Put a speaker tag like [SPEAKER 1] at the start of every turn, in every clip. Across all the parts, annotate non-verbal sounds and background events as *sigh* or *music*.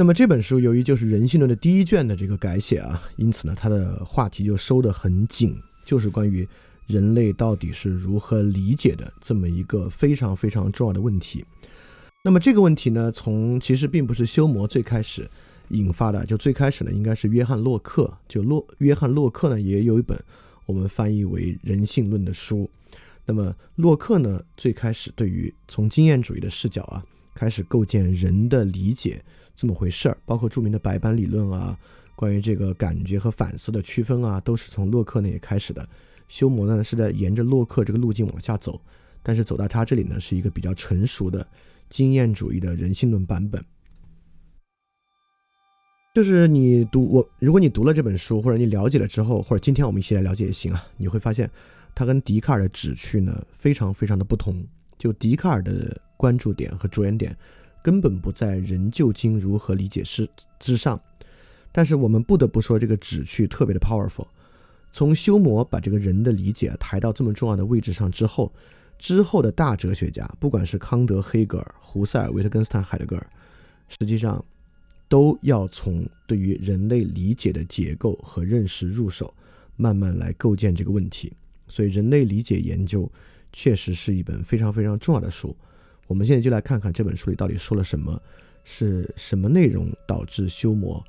[SPEAKER 1] 那么这本书由于就是人性论的第一卷的这个改写啊，因此呢，它的话题就收得很紧，就是关于人类到底是如何理解的这么一个非常非常重要的问题。那么这个问题呢，从其实并不是修魔最开始引发的，就最开始呢，应该是约翰洛克。就洛约翰洛克呢，也有一本我们翻译为《人性论》的书。那么洛克呢，最开始对于从经验主义的视角啊，开始构建人的理解这么回事儿，包括著名的白板理论啊，关于这个感觉和反思的区分啊，都是从洛克那里开始的。修魔呢，是在沿着洛克这个路径往下走，但是走到他这里呢，是一个比较成熟的。经验主义的人性论版本，就是你读我，如果你读了这本书，或者你了解了之后，或者今天我们一起来了解也行啊，你会发现，它跟笛卡尔的旨趣呢非常非常的不同。就笛卡尔的关注点和着眼点，根本不在人究竟如何理解之之上，但是我们不得不说，这个旨趣特别的 powerful。从修谟把这个人的理解抬到这么重要的位置上之后。之后的大哲学家，不管是康德、黑格尔、胡塞尔、维特根斯坦、海德格尔，实际上都要从对于人类理解的结构和认识入手，慢慢来构建这个问题。所以，人类理解研究确实是一本非常非常重要的书。我们现在就来看看这本书里到底说了什么，是什么内容导致修谟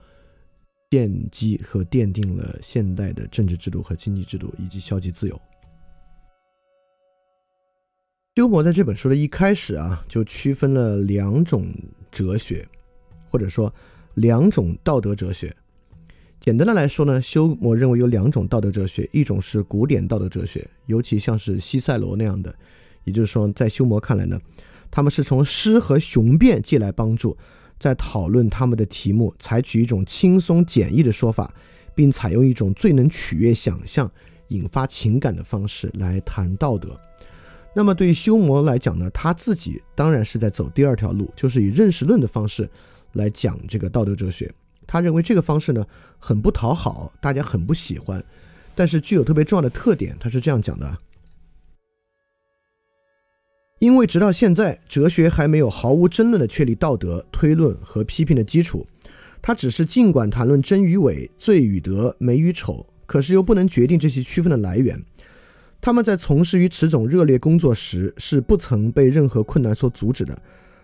[SPEAKER 1] 奠基和奠定了现代的政治制度和经济制度以及消极自由。休谟在这本书的一开始啊，就区分了两种哲学，或者说两种道德哲学。简单的来说呢，休谟认为有两种道德哲学，一种是古典道德哲学，尤其像是西塞罗那样的，也就是说，在休谟看来呢，他们是从诗和雄辩借来帮助，在讨论他们的题目，采取一种轻松简易的说法，并采用一种最能取悦想象、引发情感的方式来谈道德。那么对于修谟来讲呢，他自己当然是在走第二条路，就是以认识论的方式来讲这个道德哲学。他认为这个方式呢很不讨好，大家很不喜欢，但是具有特别重要的特点。他是这样讲的：因为直到现在，哲学还没有毫无争论的确立道德推论和批评的基础，它只是尽管谈论真与伪、罪与德、美与丑，可是又不能决定这些区分的来源。他们在从事于此种热烈工作时，是不曾被任何困难所阻止的。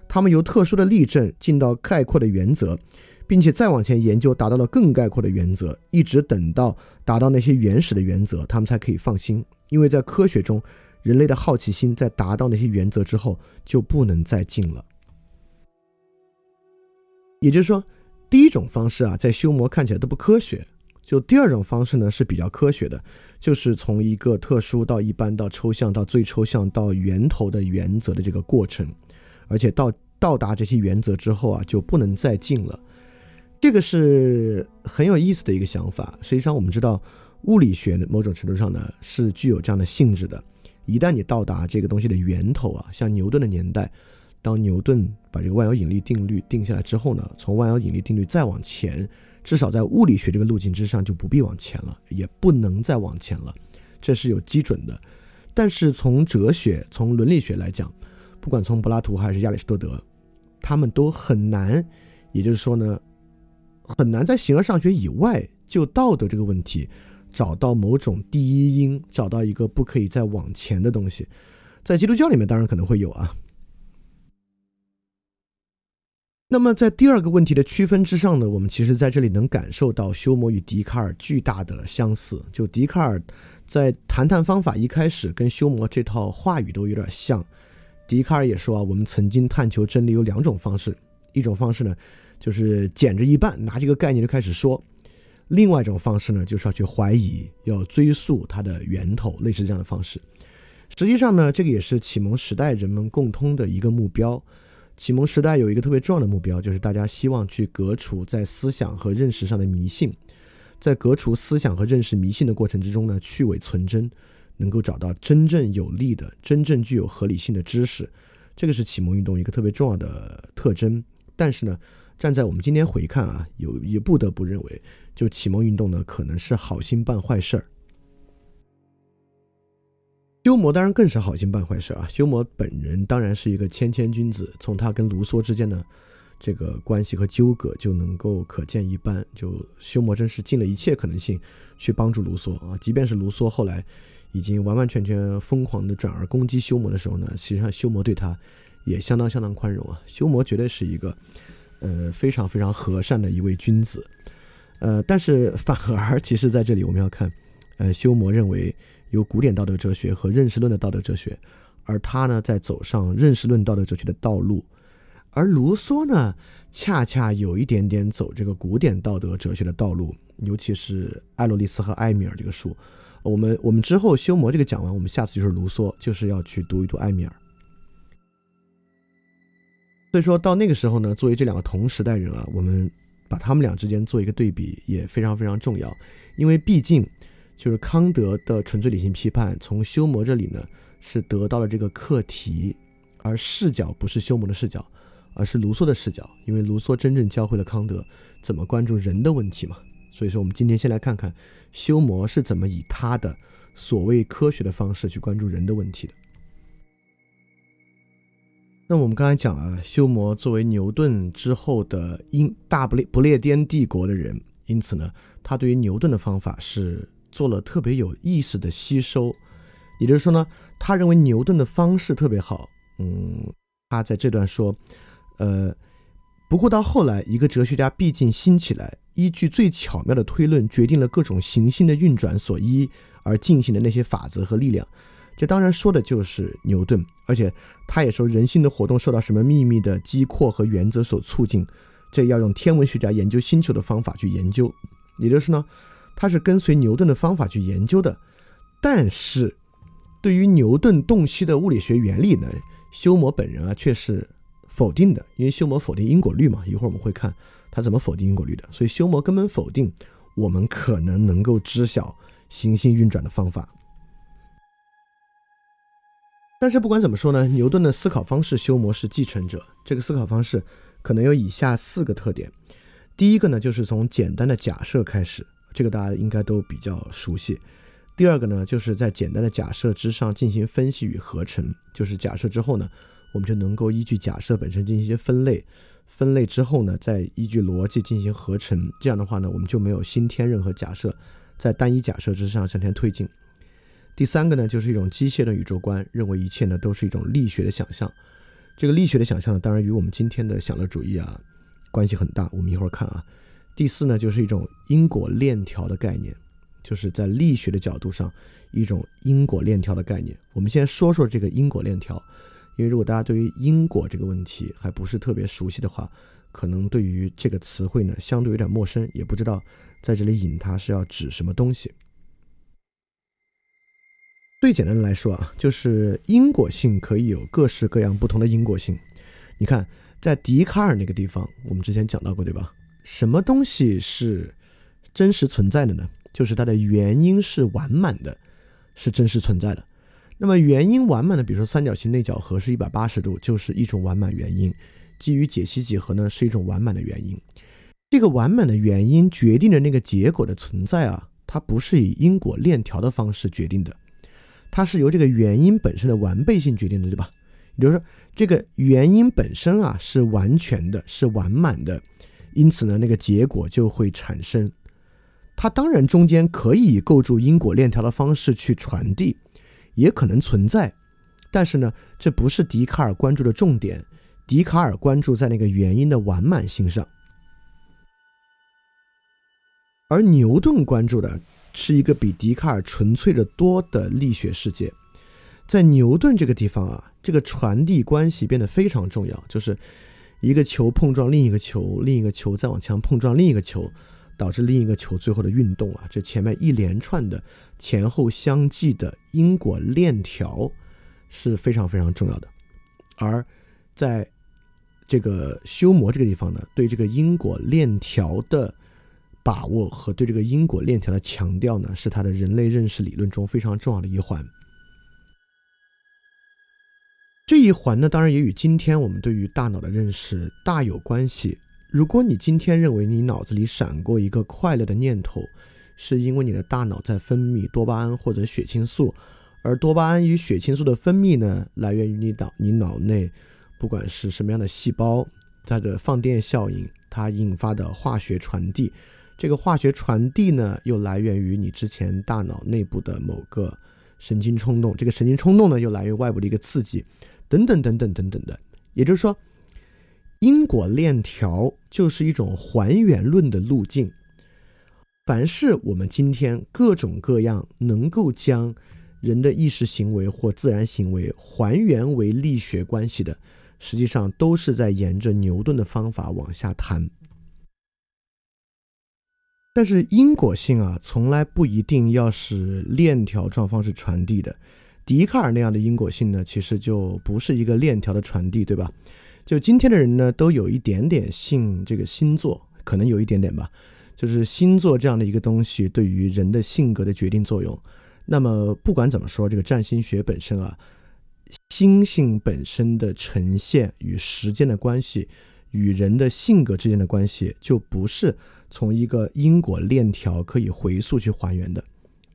[SPEAKER 1] 他们由特殊的例证进到概括的原则，并且再往前研究，达到了更概括的原则，一直等到达到那些原始的原则，他们才可以放心。因为在科学中，人类的好奇心在达到那些原则之后就不能再进了。也就是说，第一种方式啊，在修魔看起来都不科学。就第二种方式呢是比较科学的，就是从一个特殊到一般到抽象到最抽象到源头的原则的这个过程，而且到到达这些原则之后啊就不能再进了。这个是很有意思的一个想法。实际上我们知道物理学某种程度上呢是具有这样的性质的。一旦你到达这个东西的源头啊，像牛顿的年代，当牛顿把这个万有引力定律定下来之后呢，从万有引力定律再往前。至少在物理学这个路径之上就不必往前了，也不能再往前了，这是有基准的。但是从哲学、从伦理学来讲，不管从柏拉图还是亚里士多德，他们都很难，也就是说呢，很难在形而上学以外就道德这个问题找到某种第一因，找到一个不可以再往前的东西。在基督教里面当然可能会有啊。那么，在第二个问题的区分之上呢，我们其实在这里能感受到休谟与笛卡尔巨大的相似。就笛卡尔在谈谈方法一开始跟休谟这套话语都有点像。笛卡尔也说啊，我们曾经探求真理有两种方式，一种方式呢就是捡着一半拿这个概念就开始说，另外一种方式呢就是要去怀疑，要追溯它的源头，类似这样的方式。实际上呢，这个也是启蒙时代人们共通的一个目标。启蒙时代有一个特别重要的目标，就是大家希望去革除在思想和认识上的迷信，在革除思想和认识迷信的过程之中呢，去伪存真，能够找到真正有力的、真正具有合理性的知识，这个是启蒙运动一个特别重要的特征。但是呢，站在我们今天回看啊，有也不得不认为，就启蒙运动呢，可能是好心办坏事儿。休谟当然更是好心办坏事啊！休谟本人当然是一个谦谦君子，从他跟卢梭之间的，这个关系和纠葛就能够可见一斑。就休谟真是尽了一切可能性去帮助卢梭啊，即便是卢梭后来已经完完全全疯狂的转而攻击休谟的时候呢，实际上休谟对他也相当相当宽容啊。休谟绝对是一个呃非常非常和善的一位君子，呃，但是 *laughs* 反而其实在这里我们要看，呃，休谟认为有古典道德哲学和认识论的道德哲学。而他呢，在走上认识论道德哲学的道路，而卢梭呢，恰恰有一点点走这个古典道德哲学的道路，尤其是《艾洛丽丝和埃米尔》这个书，我们我们之后修魔这个讲完，我们下次就是卢梭，就是要去读一读埃米尔。所以说到那个时候呢，作为这两个同时代人啊，我们把他们俩之间做一个对比也非常非常重要，因为毕竟就是康德的纯粹理性批判从修魔这里呢。是得到了这个课题，而视角不是休谟的视角，而是卢梭的视角。因为卢梭真正教会了康德怎么关注人的问题嘛。所以说，我们今天先来看看休谟是怎么以他的所谓科学的方式去关注人的问题的。那我们刚才讲了，休谟作为牛顿之后的英大不列不列颠帝国的人，因此呢，他对于牛顿的方法是做了特别有意识的吸收。也就是说呢，他认为牛顿的方式特别好。嗯，他在这段说，呃，不过到后来，一个哲学家毕竟兴起来，依据最巧妙的推论，决定了各种行星的运转所依而进行的那些法则和力量。这当然说的就是牛顿，而且他也说人性的活动受到什么秘密的机括和原则所促进，这要用天文学家研究星球的方法去研究。也就是呢，他是跟随牛顿的方法去研究的，但是。对于牛顿洞悉的物理学原理呢，休谟本人啊却是否定的，因为休谟否定因果律嘛。一会儿我们会看他怎么否定因果律的。所以休谟根本否定我们可能能够知晓行星运转的方法。但是不管怎么说呢，牛顿的思考方式，休谟是继承者。这个思考方式可能有以下四个特点。第一个呢，就是从简单的假设开始，这个大家应该都比较熟悉。第二个呢，就是在简单的假设之上进行分析与合成。就是假设之后呢，我们就能够依据假设本身进行一些分类，分类之后呢，再依据逻辑进行合成。这样的话呢，我们就没有新添任何假设，在单一假设之上向前推进。第三个呢，就是一种机械的宇宙观，认为一切呢都是一种力学的想象。这个力学的想象呢，当然与我们今天的享乐主义啊关系很大。我们一会儿看啊。第四呢，就是一种因果链条的概念。就是在力学的角度上，一种因果链条的概念。我们先说说这个因果链条，因为如果大家对于因果这个问题还不是特别熟悉的话，可能对于这个词汇呢相对有点陌生，也不知道在这里引它是要指什么东西。最简单的来说啊，就是因果性可以有各式各样不同的因果性。你看，在笛卡尔那个地方，我们之前讲到过，对吧？什么东西是真实存在的呢？就是它的原因是完满的，是真实存在的。那么原因完满的，比如说三角形内角和是一百八十度，就是一种完满原因。基于解析几何呢，是一种完满的原因。这个完满的原因决定的那个结果的存在啊，它不是以因果链条的方式决定的，它是由这个原因本身的完备性决定的，对吧？也就是说，这个原因本身啊是完全的，是完满的，因此呢，那个结果就会产生。它当然中间可以以构筑因果链条的方式去传递，也可能存在，但是呢，这不是笛卡尔关注的重点。笛卡尔关注在那个原因的完满性上，而牛顿关注的是一个比笛卡尔纯粹的多的力学世界。在牛顿这个地方啊，这个传递关系变得非常重要，就是一个球碰撞另一个球，另一个球再往前碰撞另一个球。导致另一个球最后的运动啊，这前面一连串的前后相继的因果链条是非常非常重要的。而在这个修魔这个地方呢，对这个因果链条的把握和对这个因果链条的强调呢，是他的人类认识理论中非常重要的一环。这一环呢，当然也与今天我们对于大脑的认识大有关系。如果你今天认为你脑子里闪过一个快乐的念头，是因为你的大脑在分泌多巴胺或者血清素，而多巴胺与血清素的分泌呢，来源于你脑你脑内不管是什么样的细胞，它的放电效应，它引发的化学传递。这个化学传递呢，又来源于你之前大脑内部的某个神经冲动，这个神经冲动呢，又来源于外部的一个刺激，等等等等等等的。也就是说，因果链条就是一种还原论的路径。凡是我们今天各种各样能够将人的意识行为或自然行为还原为力学关系的，实际上都是在沿着牛顿的方法往下谈。但是因果性啊，从来不一定要是链条状方式传递的。笛卡尔那样的因果性呢，其实就不是一个链条的传递，对吧？就今天的人呢，都有一点点信这个星座，可能有一点点吧。就是星座这样的一个东西对于人的性格的决定作用。那么不管怎么说，这个占星学本身啊，星星本身的呈现与时间的关系，与人的性格之间的关系，就不是。从一个因果链条可以回溯去还原的，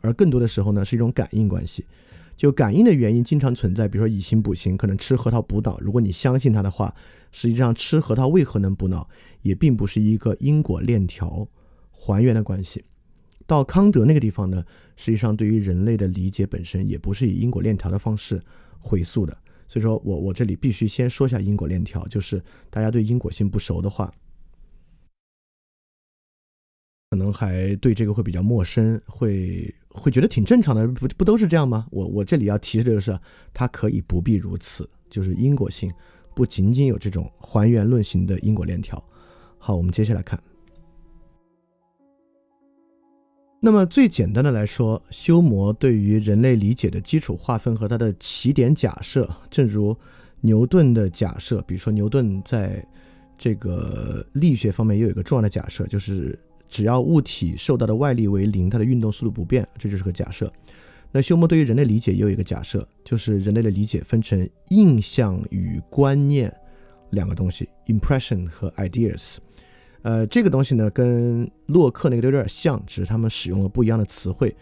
[SPEAKER 1] 而更多的时候呢是一种感应关系。就感应的原因经常存在，比如说以形补形，可能吃核桃补脑。如果你相信它的话，实际上吃核桃为何能补脑，也并不是一个因果链条还原的关系。到康德那个地方呢，实际上对于人类的理解本身也不是以因果链条的方式回溯的。所以说我我这里必须先说一下因果链条，就是大家对因果性不熟的话。可能还对这个会比较陌生，会会觉得挺正常的，不不都是这样吗？我我这里要提示的就是，它可以不必如此，就是因果性不仅仅有这种还原论型的因果链条。好，我们接下来看。那么最简单的来说，修魔对于人类理解的基础划分和它的起点假设，正如牛顿的假设，比如说牛顿在这个力学方面也有一个重要的假设，就是。只要物体受到的外力为零，它的运动速度不变，这就是个假设。那休谟对于人类理解也有一个假设，就是人类的理解分成印象与观念两个东西，impression 和 ideas。呃，这个东西呢跟洛克那个都有点像，只是他们使用了不一样的词汇，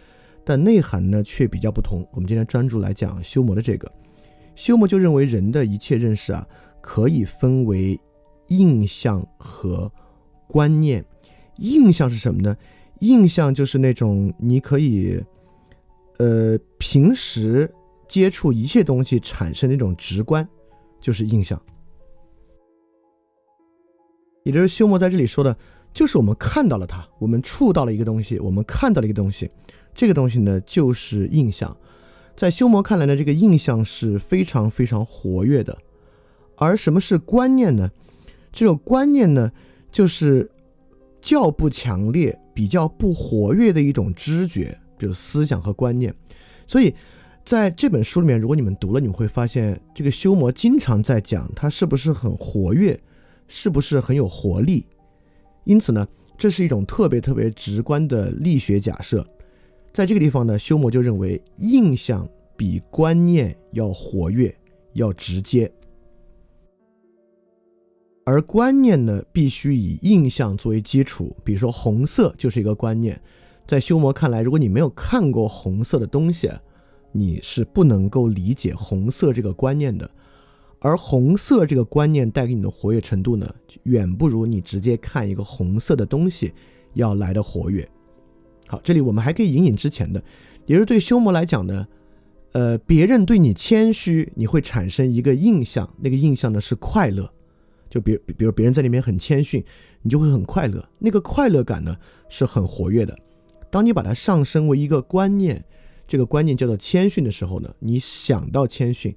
[SPEAKER 1] 但内涵呢却比较不同。我们今天专注来讲休谟的这个，休谟就认为人的一切认识啊可以分为印象和观念。印象是什么呢？印象就是那种你可以，呃，平时接触一切东西产生那种直观，就是印象。也就是休谟在这里说的，就是我们看到了它，我们触到了一个东西，我们看到了一个东西，这个东西呢就是印象。在休谟看来呢，这个印象是非常非常活跃的。而什么是观念呢？这种观念呢，就是。较不强烈、比较不活跃的一种知觉，比如思想和观念。所以，在这本书里面，如果你们读了，你们会发现，这个修魔经常在讲它是不是很活跃，是不是很有活力。因此呢，这是一种特别特别直观的力学假设。在这个地方呢，修魔就认为印象比观念要活跃、要直接。而观念呢，必须以印象作为基础。比如说，红色就是一个观念。在修魔看来，如果你没有看过红色的东西，你是不能够理解红色这个观念的。而红色这个观念带给你的活跃程度呢，远不如你直接看一个红色的东西要来的活跃。好，这里我们还可以引引之前的，也是对修魔来讲呢，呃，别人对你谦虚，你会产生一个印象，那个印象呢是快乐。就比比如别人在里面很谦逊，你就会很快乐。那个快乐感呢是很活跃的。当你把它上升为一个观念，这个观念叫做谦逊的时候呢，你想到谦逊，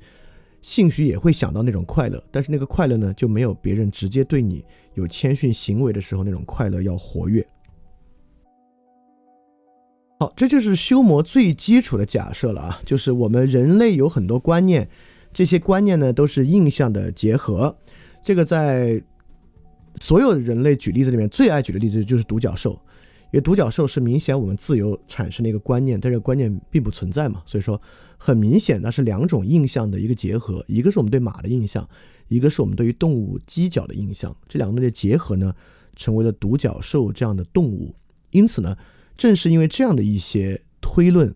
[SPEAKER 1] 兴许也会想到那种快乐。但是那个快乐呢，就没有别人直接对你有谦逊行为的时候那种快乐要活跃。好，这就是修魔最基础的假设了啊，就是我们人类有很多观念，这些观念呢都是印象的结合。这个在所有人类举例子里面最爱举的例子就是独角兽，因为独角兽是明显我们自由产生的一个观念，但这个观念并不存在嘛，所以说很明显那是两种印象的一个结合，一个是我们对马的印象，一个是我们对于动物犄角的印象，这两个东西结合呢，成为了独角兽这样的动物。因此呢，正是因为这样的一些推论，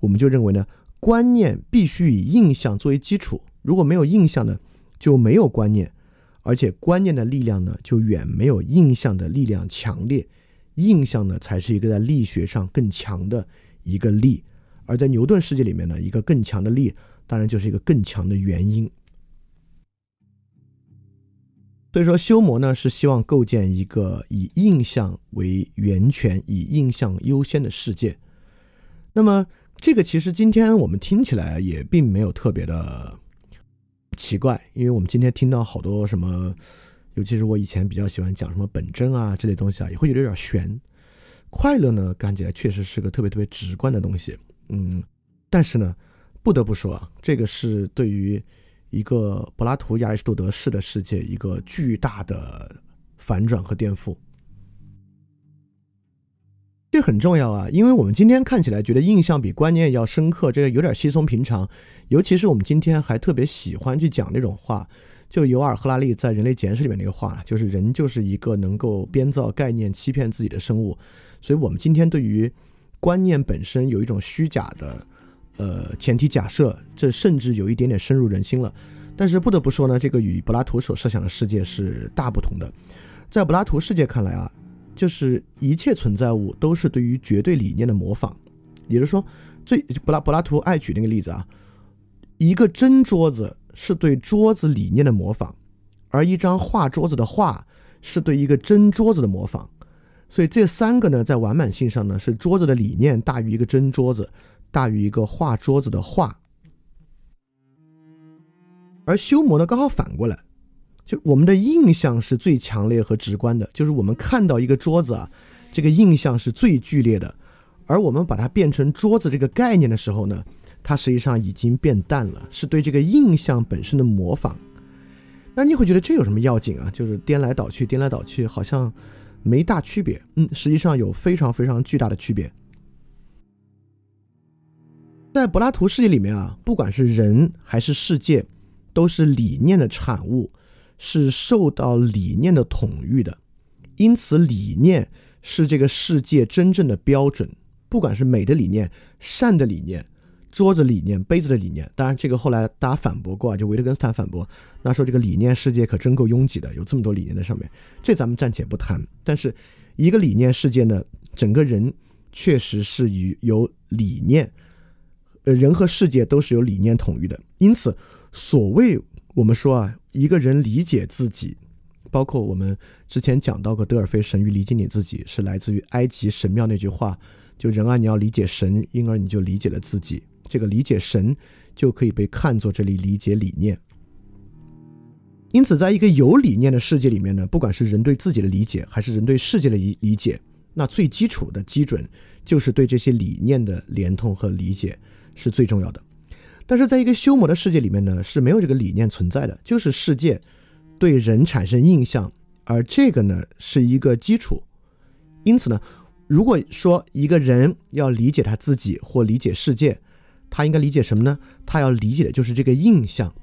[SPEAKER 1] 我们就认为呢，观念必须以印象作为基础，如果没有印象呢，就没有观念。而且观念的力量呢，就远没有印象的力量强烈。印象呢，才是一个在力学上更强的一个力。而在牛顿世界里面呢，一个更强的力，当然就是一个更强的原因。所以说，修魔呢是希望构建一个以印象为源泉、以印象优先的世界。那么，这个其实今天我们听起来也并没有特别的奇怪，因为我们今天听到好多什么，尤其是我以前比较喜欢讲什么本真啊这类东西啊，也会觉得有点悬。快乐呢，看起来确实是个特别特别直观的东西。嗯，但是呢，不得不说啊，这个是对于一个柏拉图、亚里士多德式的世界一个巨大的反转和颠覆。这很重要啊，因为我们今天看起来觉得印象比观念要深刻，这个有点稀松平常。尤其是我们今天还特别喜欢去讲那种话，就尤尔·赫拉利在《人类简史》里面那个话，就是人就是一个能够编造概念、欺骗自己的生物。所以，我们今天对于观念本身有一种虚假的，呃，前提假设，这甚至有一点点深入人心了。但是不得不说呢，这个与柏拉图所设想的世界是大不同的。在柏拉图世界看来啊，就是一切存在物都是对于绝对理念的模仿。也就是说，最柏拉柏拉图爱举那个例子啊，一个真桌子是对桌子理念的模仿，而一张画桌子的画是对一个真桌子的模仿。所以这三个呢，在完满性上呢，是桌子的理念大于一个真桌子，大于一个画桌子的画。而修魔呢，刚好反过来，就我们的印象是最强烈和直观的，就是我们看到一个桌子啊，这个印象是最剧烈的。而我们把它变成桌子这个概念的时候呢，它实际上已经变淡了，是对这个印象本身的模仿。那你会觉得这有什么要紧啊？就是颠来倒去，颠来倒去，好像。没大区别，嗯，实际上有非常非常巨大的区别。在柏拉图世界里面啊，不管是人还是世界，都是理念的产物，是受到理念的统御的。因此，理念是这个世界真正的标准，不管是美的理念、善的理念。桌子理念、杯子的理念，当然这个后来大家反驳过啊，就维特根斯坦反驳，那说这个理念世界可真够拥挤的，有这么多理念在上面，这咱们暂且不谈。但是一个理念世界呢，整个人确实是以有理念，呃，人和世界都是由理念统御的。因此，所谓我们说啊，一个人理解自己，包括我们之前讲到过德尔菲神谕理解你自己，是来自于埃及神庙那句话，就人啊，你要理解神，因而你就理解了自己。这个理解神，就可以被看作这里理解理念。因此，在一个有理念的世界里面呢，不管是人对自己的理解，还是人对世界的理理解，那最基础的基准就是对这些理念的连通和理解是最重要的。但是，在一个修魔的世界里面呢，是没有这个理念存在的，就是世界对人产生印象，而这个呢是一个基础。因此呢，如果说一个人要理解他自己或理解世界，他应该理解什么呢？他要理解的就是这个印象。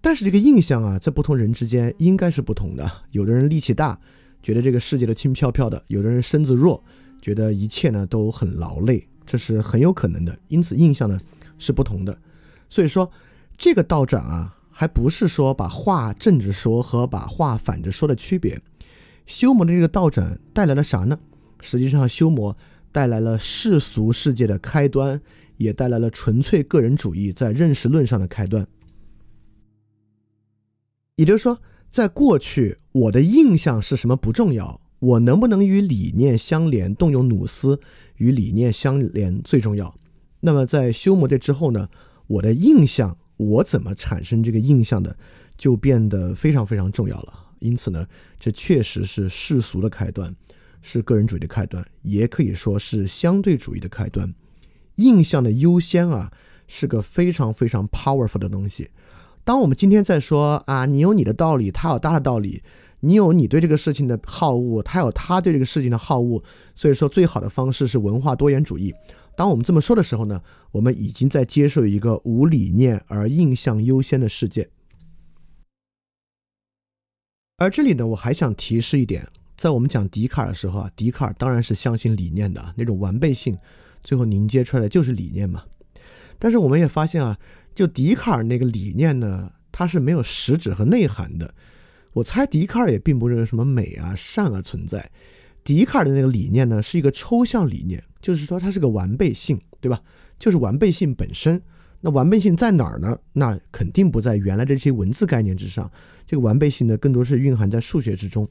[SPEAKER 1] 但是这个印象啊，在不同人之间应该是不同的。有的人力气大，觉得这个世界都轻飘飘的；有的人身子弱，觉得一切呢都很劳累，这是很有可能的。因此，印象呢是不同的。所以说，这个倒转啊，还不是说把话正着说和把话反着说的区别。修魔的这个倒转带来了啥呢？实际上，修魔带来了世俗世界的开端。也带来了纯粹个人主义在认识论上的开端。也就是说，在过去，我的印象是什么不重要，我能不能与理念相连，动用努斯与理念相连最重要。那么，在修魔这之后呢，我的印象，我怎么产生这个印象的，就变得非常非常重要了。因此呢，这确实是世俗的开端，是个人主义的开端，也可以说是相对主义的开端。印象的优先啊，是个非常非常 powerful 的东西。当我们今天在说啊，你有你的道理，他有他的道理，你有你对这个事情的好恶，他有他对这个事情的好恶，所以说最好的方式是文化多元主义。当我们这么说的时候呢，我们已经在接受一个无理念而印象优先的世界。而这里呢，我还想提示一点，在我们讲笛卡尔的时候啊，笛卡尔当然是相信理念的那种完备性。最后凝结出来的就是理念嘛，但是我们也发现啊，就笛卡尔那个理念呢，它是没有实质和内涵的，我猜笛卡尔也并不认为什么美啊、善啊存在。笛卡尔的那个理念呢，是一个抽象理念，就是说它是个完备性，对吧？就是完备性本身。那完备性在哪儿呢？那肯定不在原来的这些文字概念之上。这个完备性呢，更多是蕴含在数学之中。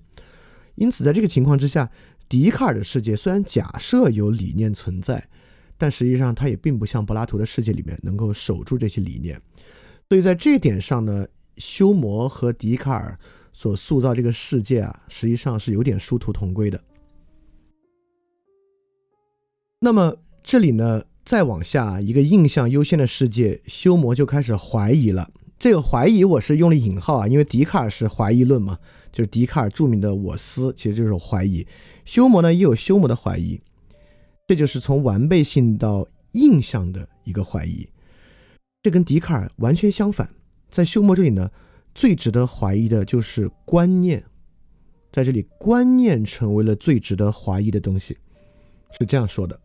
[SPEAKER 1] 因此，在这个情况之下，笛卡尔的世界虽然假设有理念存在，但实际上它也并不像柏拉图的世界里面能够守住这些理念。所以在这一点上呢，修谟和笛卡尔所塑造这个世界啊，实际上是有点殊途同归的。那么这里呢，再往下一个印象优先的世界，修谟就开始怀疑了。这个怀疑我是用了引号啊，因为笛卡尔是怀疑论嘛，就是笛卡尔著名的“我思”，其实就是怀疑。修谟呢也有修谟的怀疑，这就是从完备性到印象的一个怀疑。这跟笛卡尔完全相反。在修谟这里呢，最值得怀疑的就是观念，在这里观念成为了最值得怀疑的东西。是这样说的：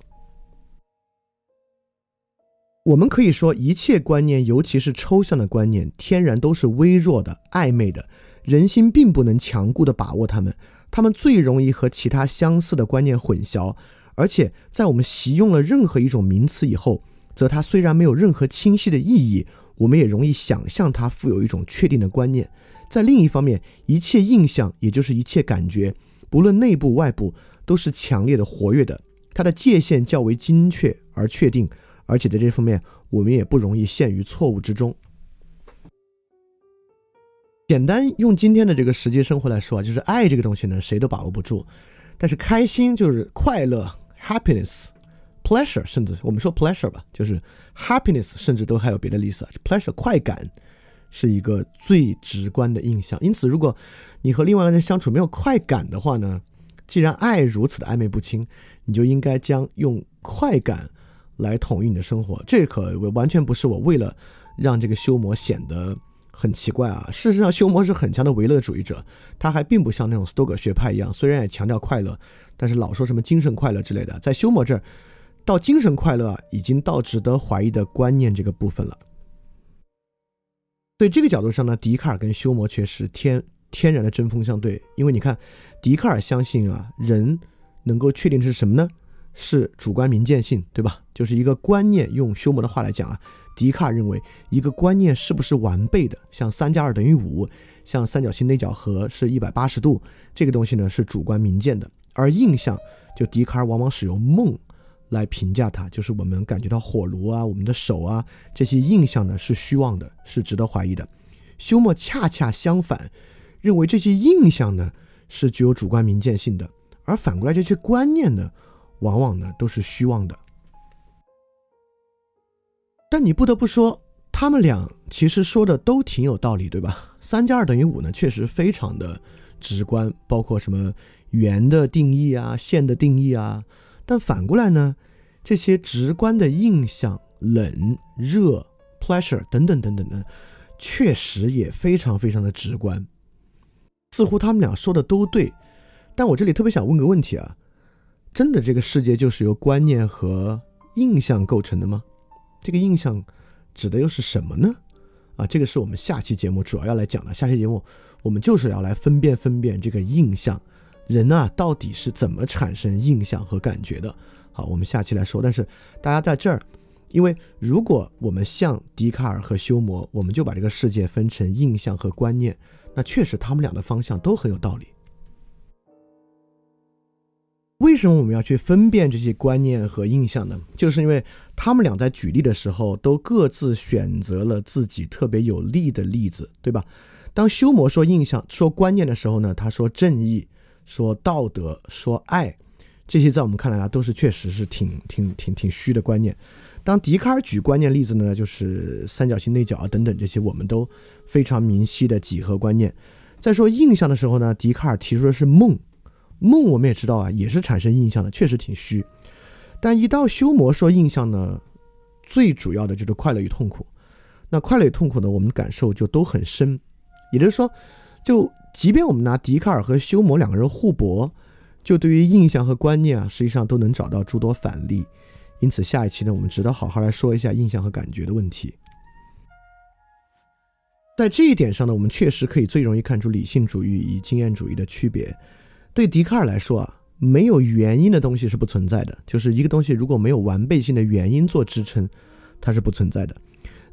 [SPEAKER 1] 我们可以说，一切观念，尤其是抽象的观念，天然都是微弱的、暧昧的，人心并不能强固的把握它们。它们最容易和其他相似的观念混淆，而且在我们习用了任何一种名词以后，则它虽然没有任何清晰的意义，我们也容易想象它富有一种确定的观念。在另一方面，一切印象，也就是一切感觉，不论内部外部，都是强烈的、活跃的。它的界限较为精确而确定，而且在这方面，我们也不容易陷于错误之中。简单用今天的这个实际生活来说啊，就是爱这个东西呢，谁都把握不住。但是开心就是快乐，happiness，pleasure，甚至我们说 pleasure 吧，就是 happiness，甚至都还有别的意思啊。pleasure 快感是一个最直观的印象。因此，如果你和另外一个人相处没有快感的话呢，既然爱如此的暧昧不清。你就应该将用快感来统一你的生活，这可完全不是我为了让这个修魔显得很奇怪啊。事实上，修魔是很强的唯乐主义者，他还并不像那种斯多葛学派一样，虽然也强调快乐，但是老说什么精神快乐之类的。在修魔这儿，到精神快乐已经到值得怀疑的观念这个部分了。对这个角度上呢，笛卡尔跟修魔却是天天然的针锋相对，因为你看，笛卡尔相信啊人。能够确定的是什么呢？是主观明见性，对吧？就是一个观念。用休谟的话来讲啊，笛卡尔认为一个观念是不是完备的，像三加二等于五，像三角形内角和是一百八十度，这个东西呢是主观明见的。而印象，就笛卡尔往往使用梦来评价它，就是我们感觉到火炉啊、我们的手啊这些印象呢是虚妄的，是值得怀疑的。休谟恰恰相反，认为这些印象呢是具有主观明见性的。而反过来，这些观念呢，往往呢都是虚妄的。但你不得不说，他们俩其实说的都挺有道理，对吧？三加二等于五呢，确实非常的直观，包括什么圆的定义啊、线的定义啊。但反过来呢，这些直观的印象，冷、热、pleasure 等等等等的，确实也非常非常的直观。似乎他们俩说的都对。但我这里特别想问个问题啊，真的这个世界就是由观念和印象构成的吗？这个印象指的又是什么呢？啊，这个是我们下期节目主要要来讲的。下期节目我们就是要来分辨分辨这个印象，人啊到底是怎么产生印象和感觉的。好，我们下期来说。但是大家在这儿，因为如果我们像笛卡尔和休谟，我们就把这个世界分成印象和观念，那确实他们俩的方向都很有道理。为什么我们要去分辨这些观念和印象呢？就是因为他们俩在举例的时候，都各自选择了自己特别有利的例子，对吧？当修魔说印象、说观念的时候呢，他说正义、说道德、说爱，这些在我们看来啊，都是确实是挺挺挺挺虚的观念。当笛卡尔举观念例子呢，就是三角形内角啊等等这些，我们都非常明晰的几何观念。在说印象的时候呢，笛卡尔提出的是梦。梦我们也知道啊，也是产生印象的，确实挺虚。但一到修魔说印象呢，最主要的就是快乐与痛苦。那快乐与痛苦呢，我们感受就都很深。也就是说，就即便我们拿笛卡尔和修魔两个人互搏，就对于印象和观念啊，实际上都能找到诸多反例。因此，下一期呢，我们值得好好来说一下印象和感觉的问题。在这一点上呢，我们确实可以最容易看出理性主义与经验主义的区别。对笛卡尔来说啊，没有原因的东西是不存在的，就是一个东西如果没有完备性的原因做支撑，它是不存在的。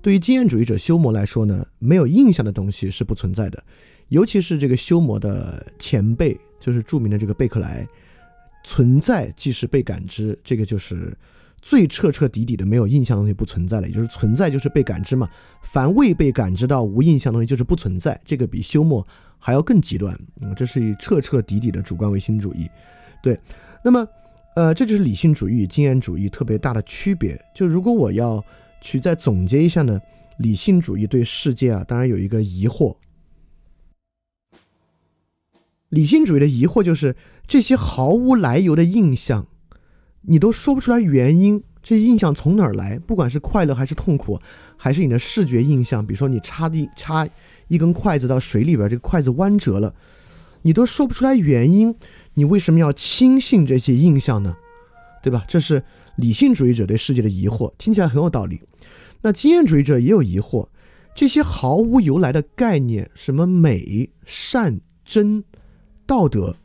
[SPEAKER 1] 对于经验主义者修谟来说呢，没有印象的东西是不存在的，尤其是这个修谟的前辈，就是著名的这个贝克莱，存在即是被感知，这个就是最彻彻底底的没有印象的东西不存在了，也就是存在就是被感知嘛，凡未被感知到无印象东西就是不存在，这个比修谟还要更极端，嗯，这是彻彻底底的主观唯心主义，对，那么，呃，这就是理性主义与经验主义特别大的区别，就如果我要。去再总结一下呢？理性主义对世界啊，当然有一个疑惑。理性主义的疑惑就是这些毫无来由的印象，你都说不出来原因。这印象从哪儿来？不管是快乐还是痛苦，还是你的视觉印象，比如说你插一插一根筷子到水里边，这个筷子弯折了，你都说不出来原因。你为什么要轻信这些印象呢？对吧？这是。理性主义者对世界的疑惑听起来很有道理，那经验主义者也有疑惑，这些毫无由来的概念，什么美、善、真、道德，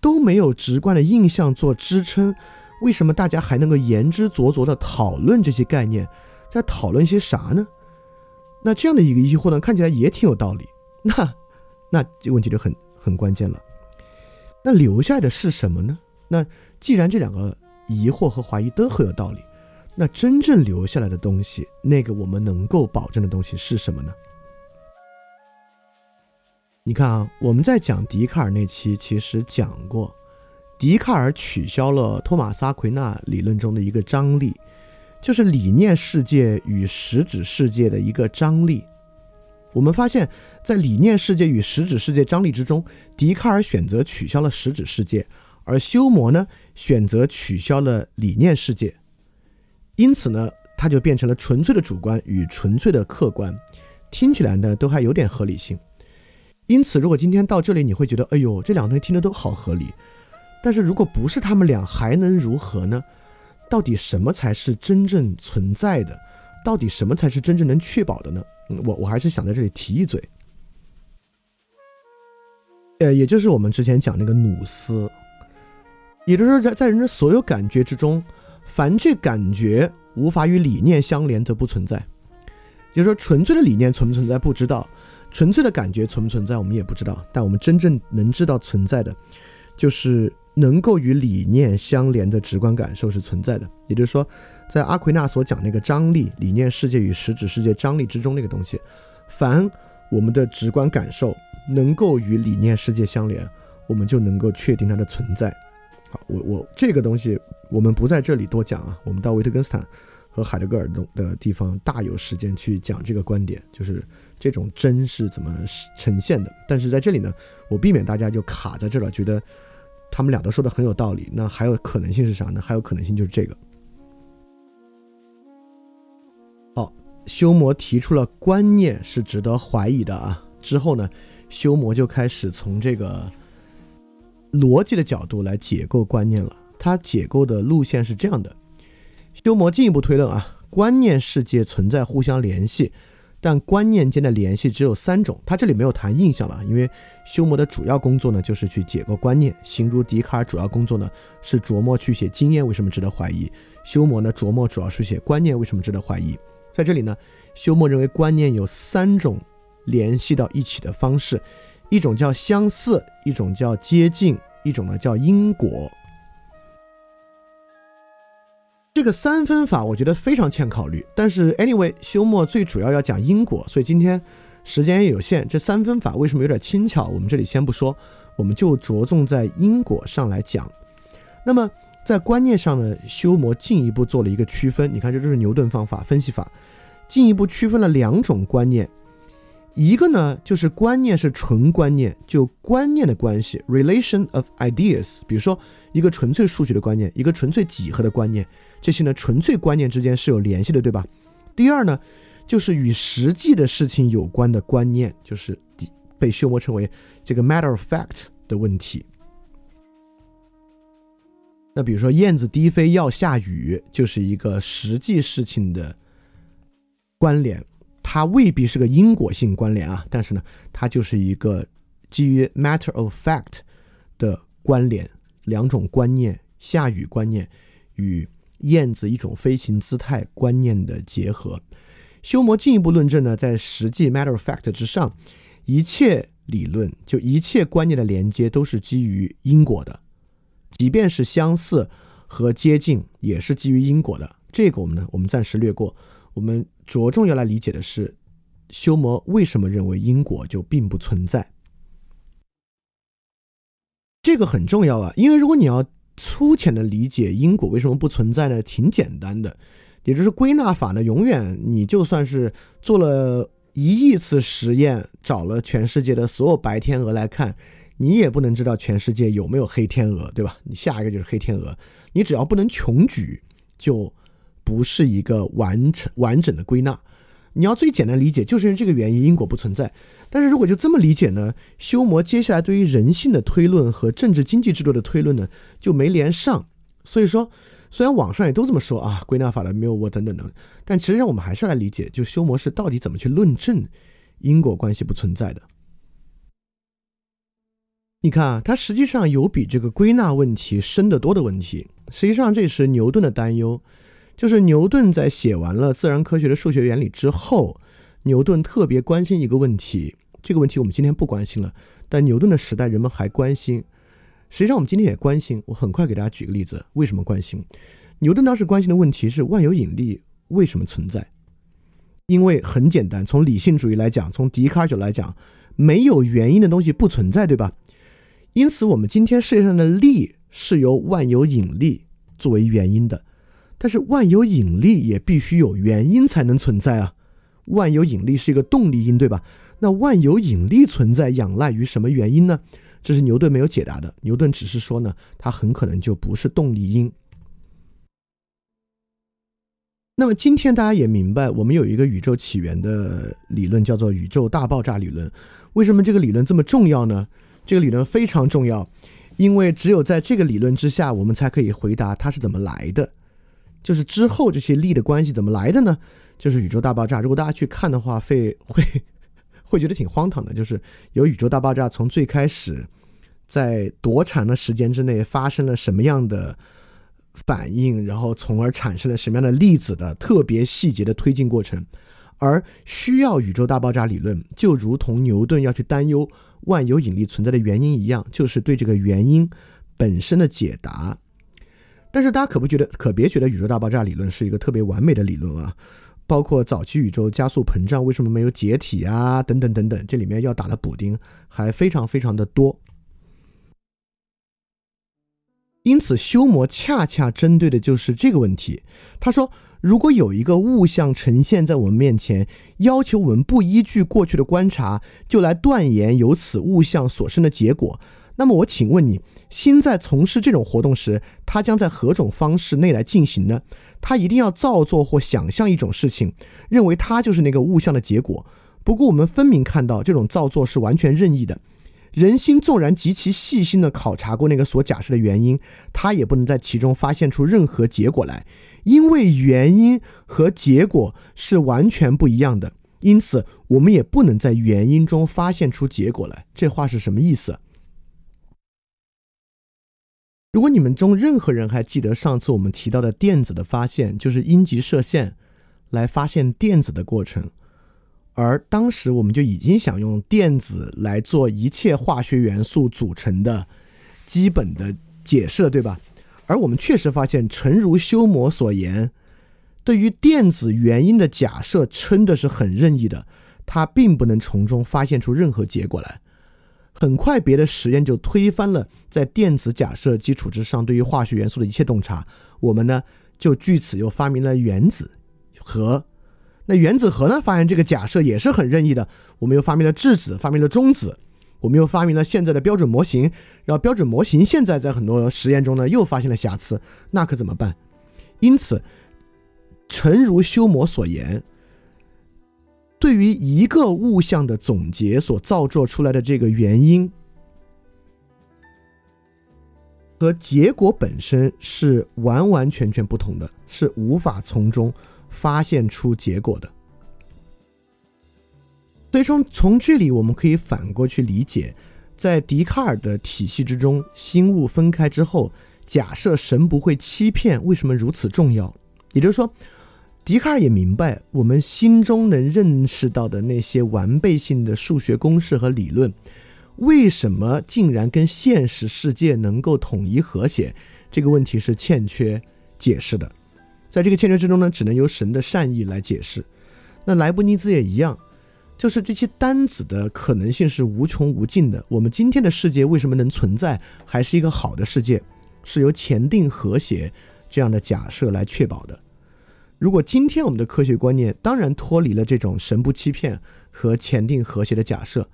[SPEAKER 1] 都没有直观的印象做支撑，为什么大家还能够言之凿凿的讨论这些概念，在讨论些啥呢？那这样的一个疑惑呢，看起来也挺有道理。那那这问题就很很关键了，那留下来的是什么呢？那既然这两个。疑惑和怀疑都很有道理，那真正留下来的东西，那个我们能够保证的东西是什么呢？你看啊，我们在讲笛卡尔那期其实讲过，笛卡尔取消了托马斯阿奎那理论中的一个张力，就是理念世界与实质世界的一个张力。我们发现，在理念世界与实质世界张力之中，笛卡尔选择取消了实质世界。而修谟呢，选择取消了理念世界，因此呢，它就变成了纯粹的主观与纯粹的客观，听起来呢都还有点合理性。因此，如果今天到这里，你会觉得，哎呦，这两个东西听着都好合理。但是如果不是他们俩，还能如何呢？到底什么才是真正存在的？到底什么才是真正能确保的呢？我我还是想在这里提一嘴，呃，也就是我们之前讲那个努斯。也就是说，在在人的所有感觉之中，凡这感觉无法与理念相连，则不存在。就是说，纯粹的理念存不存在不知道，纯粹的感觉存不存在我们也不知道。但我们真正能知道存在的，就是能够与理念相连的直观感受是存在的。也就是说，在阿奎那所讲那个张力，理念世界与实质世界张力之中那个东西，凡我们的直观感受能够与理念世界相连，我们就能够确定它的存在。好，我我这个东西我们不在这里多讲啊，我们到维特根斯坦和海德格尔的的地方大有时间去讲这个观点，就是这种真是怎么呈现的。但是在这里呢，我避免大家就卡在这了，觉得他们俩都说的很有道理。那还有可能性是啥呢？还有可能性就是这个。好，修魔提出了观念是值得怀疑的啊，之后呢，修魔就开始从这个。逻辑的角度来解构观念了，他解构的路线是这样的：修魔进一步推论啊，观念世界存在互相联系，但观念间的联系只有三种。他这里没有谈印象了，因为修谟的主要工作呢就是去解构观念，形如笛卡尔主要工作呢是琢磨去写经验为什么值得怀疑，修谟呢琢磨主要是写观念为什么值得怀疑。在这里呢，修谟认为观念有三种联系到一起的方式。一种叫相似，一种叫接近，一种呢叫因果。这个三分法我觉得非常欠考虑，但是 anyway，休谟最主要要讲因果，所以今天时间也有限，这三分法为什么有点轻巧？我们这里先不说，我们就着重在因果上来讲。那么在观念上呢，修谟进一步做了一个区分，你看这就是牛顿方法分析法，进一步区分了两种观念。一个呢，就是观念是纯观念，就观念的关系，relation of ideas。比如说，一个纯粹数学的观念，一个纯粹几何的观念，这些呢，纯粹观念之间是有联系的，对吧？第二呢，就是与实际的事情有关的观念，就是被修谟称为这个 matter of fact 的问题。那比如说，燕子低飞要下雨，就是一个实际事情的关联。它未必是个因果性关联啊，但是呢，它就是一个基于 matter of fact 的关联，两种观念，下雨观念与燕子一种飞行姿态观念的结合。修谟进一步论证呢，在实际 matter of fact 之上，一切理论就一切观念的连接都是基于因果的，即便是相似和接近，也是基于因果的。这个我们呢，我们暂时略过。我们着重要来理解的是，修谟为什么认为因果就并不存在？这个很重要啊，因为如果你要粗浅的理解因果为什么不存在呢？挺简单的。也就是归纳法呢，永远你就算是做了一亿次实验，找了全世界的所有白天鹅来看，你也不能知道全世界有没有黑天鹅，对吧？你下一个就是黑天鹅，你只要不能穷举，就不是一个完成完整的归纳。你要最简单理解，就是因为这个原因，因果不存在。但是如果就这么理解呢，修谟接下来对于人性的推论和政治经济制度的推论呢，就没连上。所以说。虽然网上也都这么说啊，归纳法的谬误等等等，但其实上我们还是来理解，就修魔是到底怎么去论证因果关系不存在的。你看啊，它实际上有比这个归纳问题深得多的问题。实际上，这是牛顿的担忧，就是牛顿在写完了自然科学的数学原理之后，牛顿特别关心一个问题。这个问题我们今天不关心了，但牛顿的时代人们还关心。实际上，我们今天也关心。我很快给大家举个例子，为什么关心？牛顿当时关心的问题是万有引力为什么存在？因为很简单，从理性主义来讲，从笛卡尔角来讲，没有原因的东西不存在，对吧？因此，我们今天世界上的力是由万有引力作为原因的。但是，万有引力也必须有原因才能存在啊！万有引力是一个动力因，对吧？那万有引力存在仰赖于什么原因呢？这是牛顿没有解答的。牛顿只是说呢，它很可能就不是动力因。那么今天大家也明白，我们有一个宇宙起源的理论，叫做宇宙大爆炸理论。为什么这个理论这么重要呢？这个理论非常重要，因为只有在这个理论之下，我们才可以回答它是怎么来的，就是之后这些力的关系怎么来的呢？就是宇宙大爆炸。如果大家去看的话，会会。会觉得挺荒唐的，就是有宇宙大爆炸，从最开始，在多长的时间之内发生了什么样的反应，然后从而产生了什么样的粒子的特别细节的推进过程，而需要宇宙大爆炸理论，就如同牛顿要去担忧万有引力存在的原因一样，就是对这个原因本身的解答。但是大家可不觉得，可别觉得宇宙大爆炸理论是一个特别完美的理论啊。包括早期宇宙加速膨胀为什么没有解体啊？等等等等，这里面要打的补丁还非常非常的多。因此，修魔恰恰针对的就是这个问题。他说，如果有一个物象呈现在我们面前，要求我们不依据过去的观察就来断言由此物象所生的结果，那么我请问你，心在从事这种活动时，它将在何种方式内来进行呢？它一定要造作或想象一种事情，认为它就是那个物象的结果。不过，我们分明看到这种造作是完全任意的。人心纵然极其细心地考察过那个所假设的原因，他也不能在其中发现出任何结果来，因为原因和结果是完全不一样的。因此，我们也不能在原因中发现出结果来。这话是什么意思？如果你们中任何人还记得上次我们提到的电子的发现，就是阴极射线来发现电子的过程，而当时我们就已经想用电子来做一切化学元素组成的基本的解释了，对吧？而我们确实发现，诚如修谟所言，对于电子原因的假设真的是很任意的，它并不能从中发现出任何结果来。很快，别的实验就推翻了在电子假设基础之上对于化学元素的一切洞察。我们呢，就据此又发明了原子核。那原子核呢，发现这个假设也是很任意的。我们又发明了质子，发明了中子。我们又发明了现在的标准模型。然后标准模型现在在很多实验中呢，又发现了瑕疵。那可怎么办？因此，诚如修魔所言。对于一个物象的总结所造作出来的这个原因和结果本身是完完全全不同的，是无法从中发现出结果的。所以说，从这里我们可以反过去理解，在笛卡尔的体系之中，心物分开之后，假设神不会欺骗，为什么如此重要？也就是说，笛卡尔也明白，我们心中能认识到的那些完备性的数学公式和理论，为什么竟然跟现实世界能够统一和谐？这个问题是欠缺解释的。在这个欠缺之中呢，只能由神的善意来解释。那莱布尼兹也一样。就是这些单子的可能性是无穷无尽的。我们今天的世界为什么能存在，还是一个好的世界，是由前定和谐这样的假设来确保的。如果今天我们的科学观念当然脱离了这种神不欺骗和前定和谐的假设，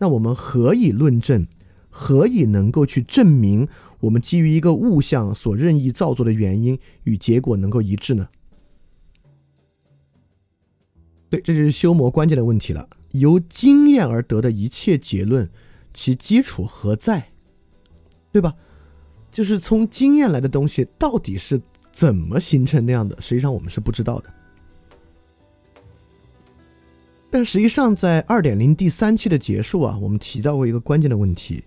[SPEAKER 1] 那我们何以论证，何以能够去证明我们基于一个物象所任意造作的原因与结果能够一致呢？对，这就是修魔关键的问题了。由经验而得的一切结论，其基础何在？对吧？就是从经验来的东西，到底是怎么形成那样的？实际上我们是不知道的。但实际上，在二点零第三期的结束啊，我们提到过一个关键的问题。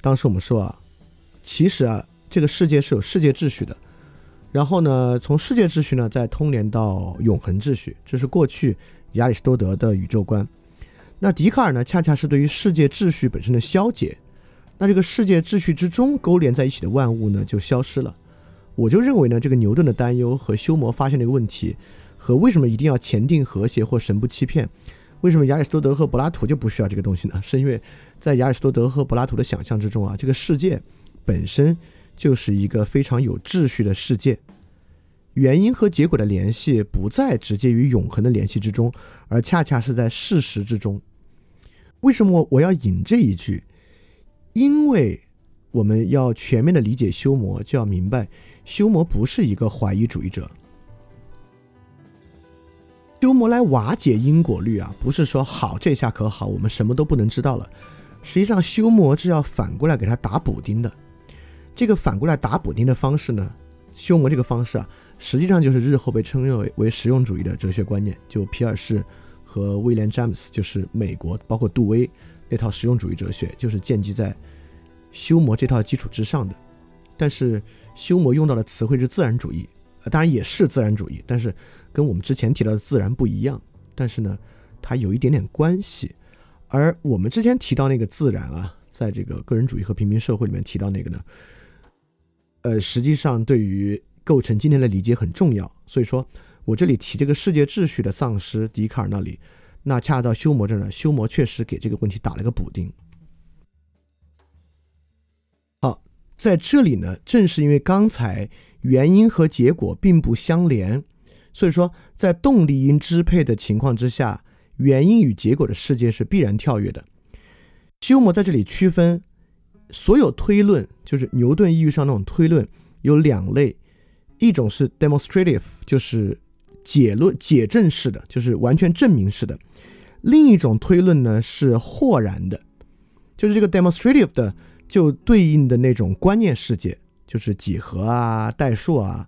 [SPEAKER 1] 当时我们说啊，其实啊，这个世界是有世界秩序的。然后呢，从世界秩序呢，再通联到永恒秩序，这是过去。亚里士多德的宇宙观，那笛卡尔呢？恰恰是对于世界秩序本身的消解。那这个世界秩序之中勾连在一起的万物呢，就消失了。我就认为呢，这个牛顿的担忧和修谟发现的一个问题，和为什么一定要前定和谐或神不欺骗，为什么亚里士多德和柏拉图就不需要这个东西呢？是因为在亚里士多德和柏拉图的想象之中啊，这个世界本身就是一个非常有秩序的世界。原因和结果的联系不在直接与永恒的联系之中，而恰恰是在事实之中。为什么我要引这一句？因为我们要全面的理解修魔，就要明白修魔不是一个怀疑主义者。修魔来瓦解因果律啊，不是说好这下可好，我们什么都不能知道了。实际上，修魔是要反过来给他打补丁的。这个反过来打补丁的方式呢，修魔这个方式啊。实际上就是日后被称为为实用主义的哲学观念，就皮尔士和威廉詹姆斯，就是美国包括杜威那套实用主义哲学，就是建基在修谟这套基础之上的。但是修谟用到的词汇是自然主义，当然也是自然主义，但是跟我们之前提到的自然不一样。但是呢，它有一点点关系。而我们之前提到那个自然啊，在这个个人主义和平民社会里面提到那个呢，呃，实际上对于构成今天的理解很重要，所以说我这里提这个世界秩序的丧失，笛卡尔那里，那恰到修谟这儿呢，修谟确实给这个问题打了个补丁。好，在这里呢，正是因为刚才原因和结果并不相连，所以说在动力因支配的情况之下，原因与结果的世界是必然跳跃的。修谟在这里区分所有推论，就是牛顿意义上那种推论，有两类。一种是 demonstrative，就是解论、解证式的，就是完全证明式的；另一种推论呢是豁然的，就是这个 demonstrative 的就对应的那种观念世界，就是几何啊、代数啊；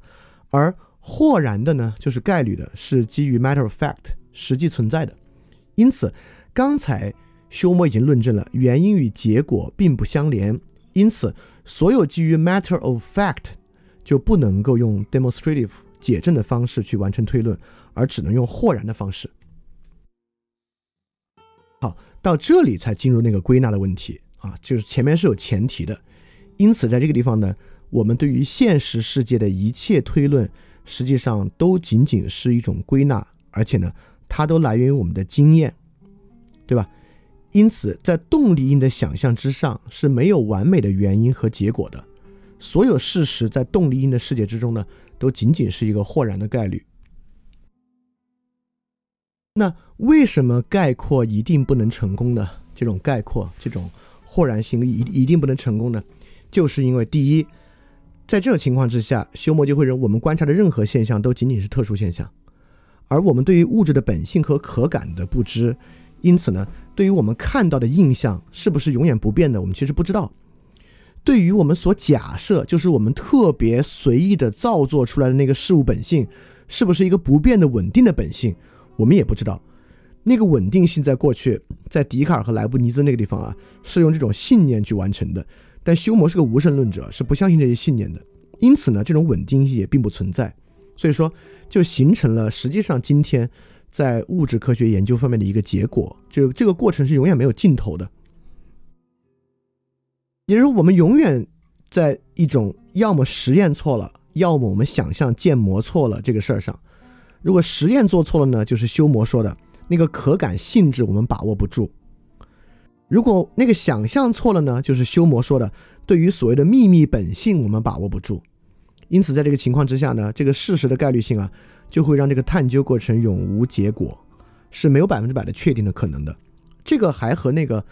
[SPEAKER 1] 而豁然的呢，就是概率的，是基于 matter of fact 实际存在的。因此，刚才休谟已经论证了原因与结果并不相连，因此所有基于 matter of fact。就不能够用 demonstrative 解证的方式去完成推论，而只能用豁然的方式。好，到这里才进入那个归纳的问题啊，就是前面是有前提的，因此在这个地方呢，我们对于现实世界的一切推论，实际上都仅仅是一种归纳，而且呢，它都来源于我们的经验，对吧？因此，在动力因的想象之上是没有完美的原因和结果的。所有事实在动力因的世界之中呢，都仅仅是一个豁然的概率。那为什么概括一定不能成功呢？这种概括，这种豁然性一一定不能成功呢？就是因为第一，在这种情况之下，休谟就会认为我们观察的任何现象都仅仅是特殊现象，而我们对于物质的本性和可感的不知，因此呢，对于我们看到的印象是不是永远不变的，我们其实不知道。对于我们所假设，就是我们特别随意的造作出来的那个事物本性，是不是一个不变的稳定的本性，我们也不知道。那个稳定性在过去，在笛卡尔和莱布尼兹那个地方啊，是用这种信念去完成的。但休谟是个无神论者，是不相信这些信念的，因此呢，这种稳定性也并不存在。所以说，就形成了实际上今天在物质科学研究方面的一个结果，就这个过程是永远没有尽头的。也就是说，我们永远在一种要么实验错了，要么我们想象建模错了这个事儿上。如果实验做错了呢，就是修魔说的那个可感性质我们把握不住；如果那个想象错了呢，就是修魔说的对于所谓的秘密本性我们把握不住。因此，在这个情况之下呢，这个事实的概率性啊，就会让这个探究过程永无结果，是没有百分之百的确定的可能的。这个还和那个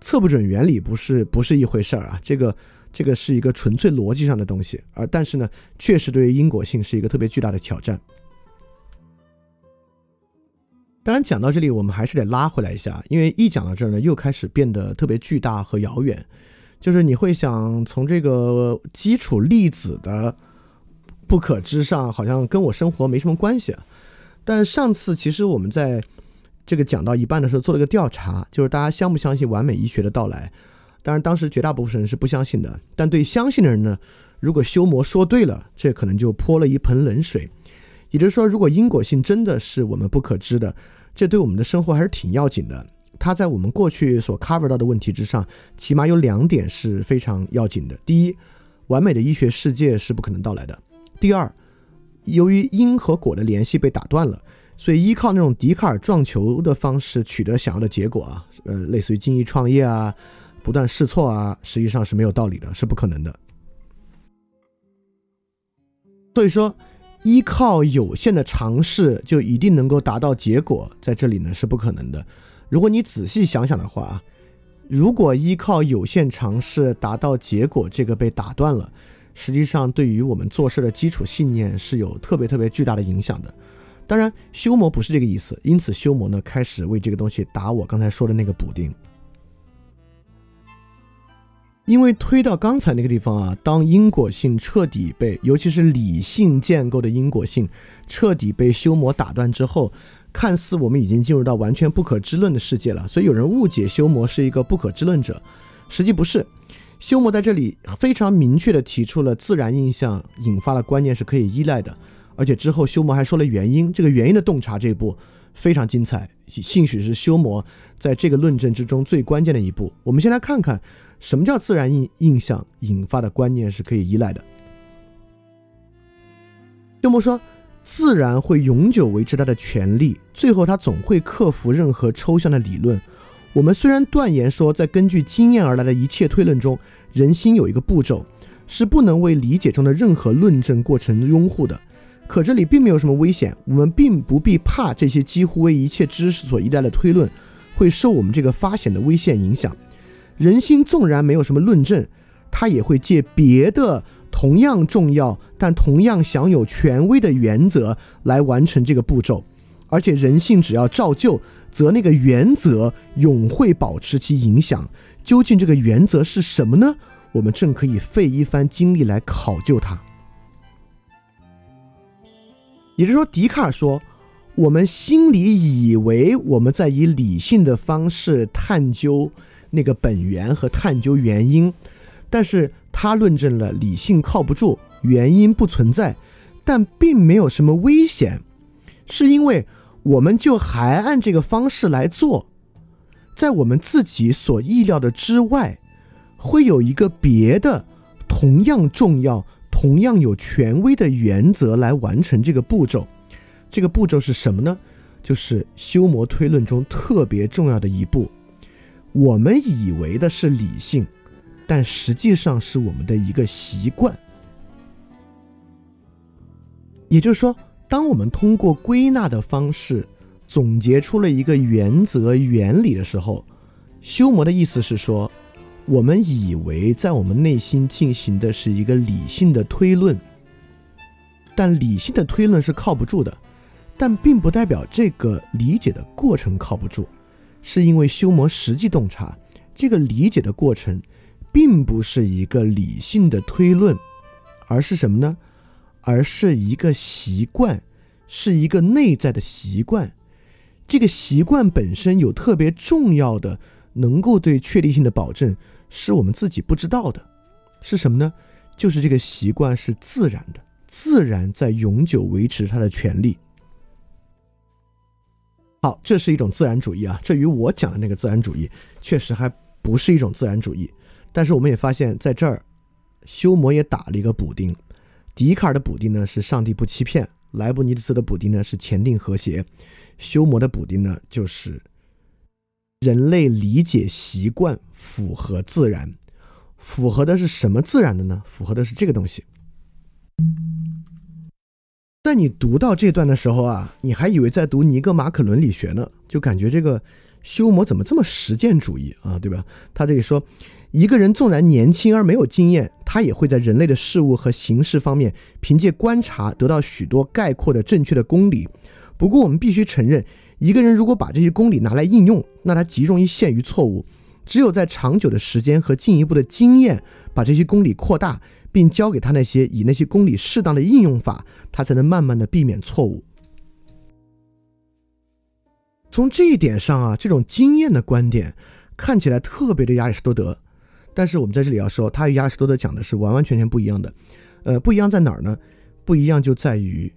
[SPEAKER 1] 测不准原理不是不是一回事儿啊。这个这个是一个纯粹逻辑上的东西，而但是呢，确实对于因果性是一个特别巨大的挑战。当然，讲到这里，我们还是得拉回来一下，因为一讲到这儿呢，又开始变得特别巨大和遥远。就是你会想从这个基础粒子的不可知上，好像跟我生活没什么关系。但上次其实我们在这个讲到一半的时候做了个调查，就是大家相不相信完美医学的到来？当然，当时绝大部分人是不相信的。但对相信的人呢，如果修魔说对了，这可能就泼了一盆冷水。也就是说，如果因果性真的是我们不可知的。这对我们的生活还是挺要紧的。它在我们过去所 cover 到的问题之上，起码有两点是非常要紧的。第一，完美的医学世界是不可能到来的。第二，由于因和果的联系被打断了，所以依靠那种笛卡尔撞球的方式取得想要的结果啊，呃，类似于精益创业啊，不断试错啊，实际上是没有道理的，是不可能的。所以说。依靠有限的尝试就一定能够达到结果，在这里呢是不可能的。如果你仔细想想的话，如果依靠有限尝试达到结果，这个被打断了，实际上对于我们做事的基础信念是有特别特别巨大的影响的。当然，修魔不是这个意思，因此修魔呢开始为这个东西打我刚才说的那个补丁。因为推到刚才那个地方啊，当因果性彻底被，尤其是理性建构的因果性彻底被修魔打断之后，看似我们已经进入到完全不可知论的世界了。所以有人误解修魔是一个不可知论者，实际不是。修魔在这里非常明确地提出了自然印象引发的观念是可以依赖的，而且之后修魔还说了原因，这个原因的洞察这一步非常精彩，兴许是修魔在这个论证之中最关键的一步。我们先来看看。什么叫自然印印象引发的观念是可以依赖的？休谟说，自然会永久维持它的权利，最后它总会克服任何抽象的理论。我们虽然断言说，在根据经验而来的一切推论中，人心有一个步骤是不能为理解中的任何论证过程拥护的，可这里并没有什么危险，我们并不必怕这些几乎为一切知识所依赖的推论会受我们这个发现的危险影响。人心纵然没有什么论证，他也会借别的同样重要但同样享有权威的原则来完成这个步骤。而且人性只要照旧，则那个原则永会保持其影响。究竟这个原则是什么呢？我们正可以费一番精力来考究它。也就是说，笛卡尔说，我们心里以为我们在以理性的方式探究。那个本源和探究原因，但是他论证了理性靠不住，原因不存在，但并没有什么危险，是因为我们就还按这个方式来做，在我们自己所意料的之外，会有一个别的同样重要、同样有权威的原则来完成这个步骤。这个步骤是什么呢？就是修魔推论中特别重要的一步。我们以为的是理性，但实际上是我们的一个习惯。也就是说，当我们通过归纳的方式总结出了一个原则原理的时候，修魔的意思是说，我们以为在我们内心进行的是一个理性的推论，但理性的推论是靠不住的，但并不代表这个理解的过程靠不住。是因为修魔实际洞察这个理解的过程，并不是一个理性的推论，而是什么呢？而是一个习惯，是一个内在的习惯。这个习惯本身有特别重要的能够对确定性的保证，是我们自己不知道的，是什么呢？就是这个习惯是自然的，自然在永久维持它的权利。好，这是一种自然主义啊，这与我讲的那个自然主义确实还不是一种自然主义。但是我们也发现，在这儿，休谟也打了一个补丁。笛卡尔的补丁呢是上帝不欺骗，莱布尼茨的补丁呢是前定和谐，休谟的补丁呢就是人类理解习惯符合自然，符合的是什么自然的呢？符合的是这个东西。在你读到这段的时候啊，你还以为在读尼格马可伦理学呢，就感觉这个修谟怎么这么实践主义啊，对吧？他这里说，一个人纵然年轻而没有经验，他也会在人类的事物和形式方面，凭借观察得到许多概括的正确的公理。不过，我们必须承认，一个人如果把这些公理拿来应用，那他极容易陷于错误。只有在长久的时间和进一步的经验，把这些公理扩大。并教给他那些以那些公理适当的应用法，他才能慢慢的避免错误。从这一点上啊，这种经验的观点看起来特别的亚里士多德，但是我们在这里要说，他与亚里士多德讲的是完完全全不一样的。呃，不一样在哪儿呢？不一样就在于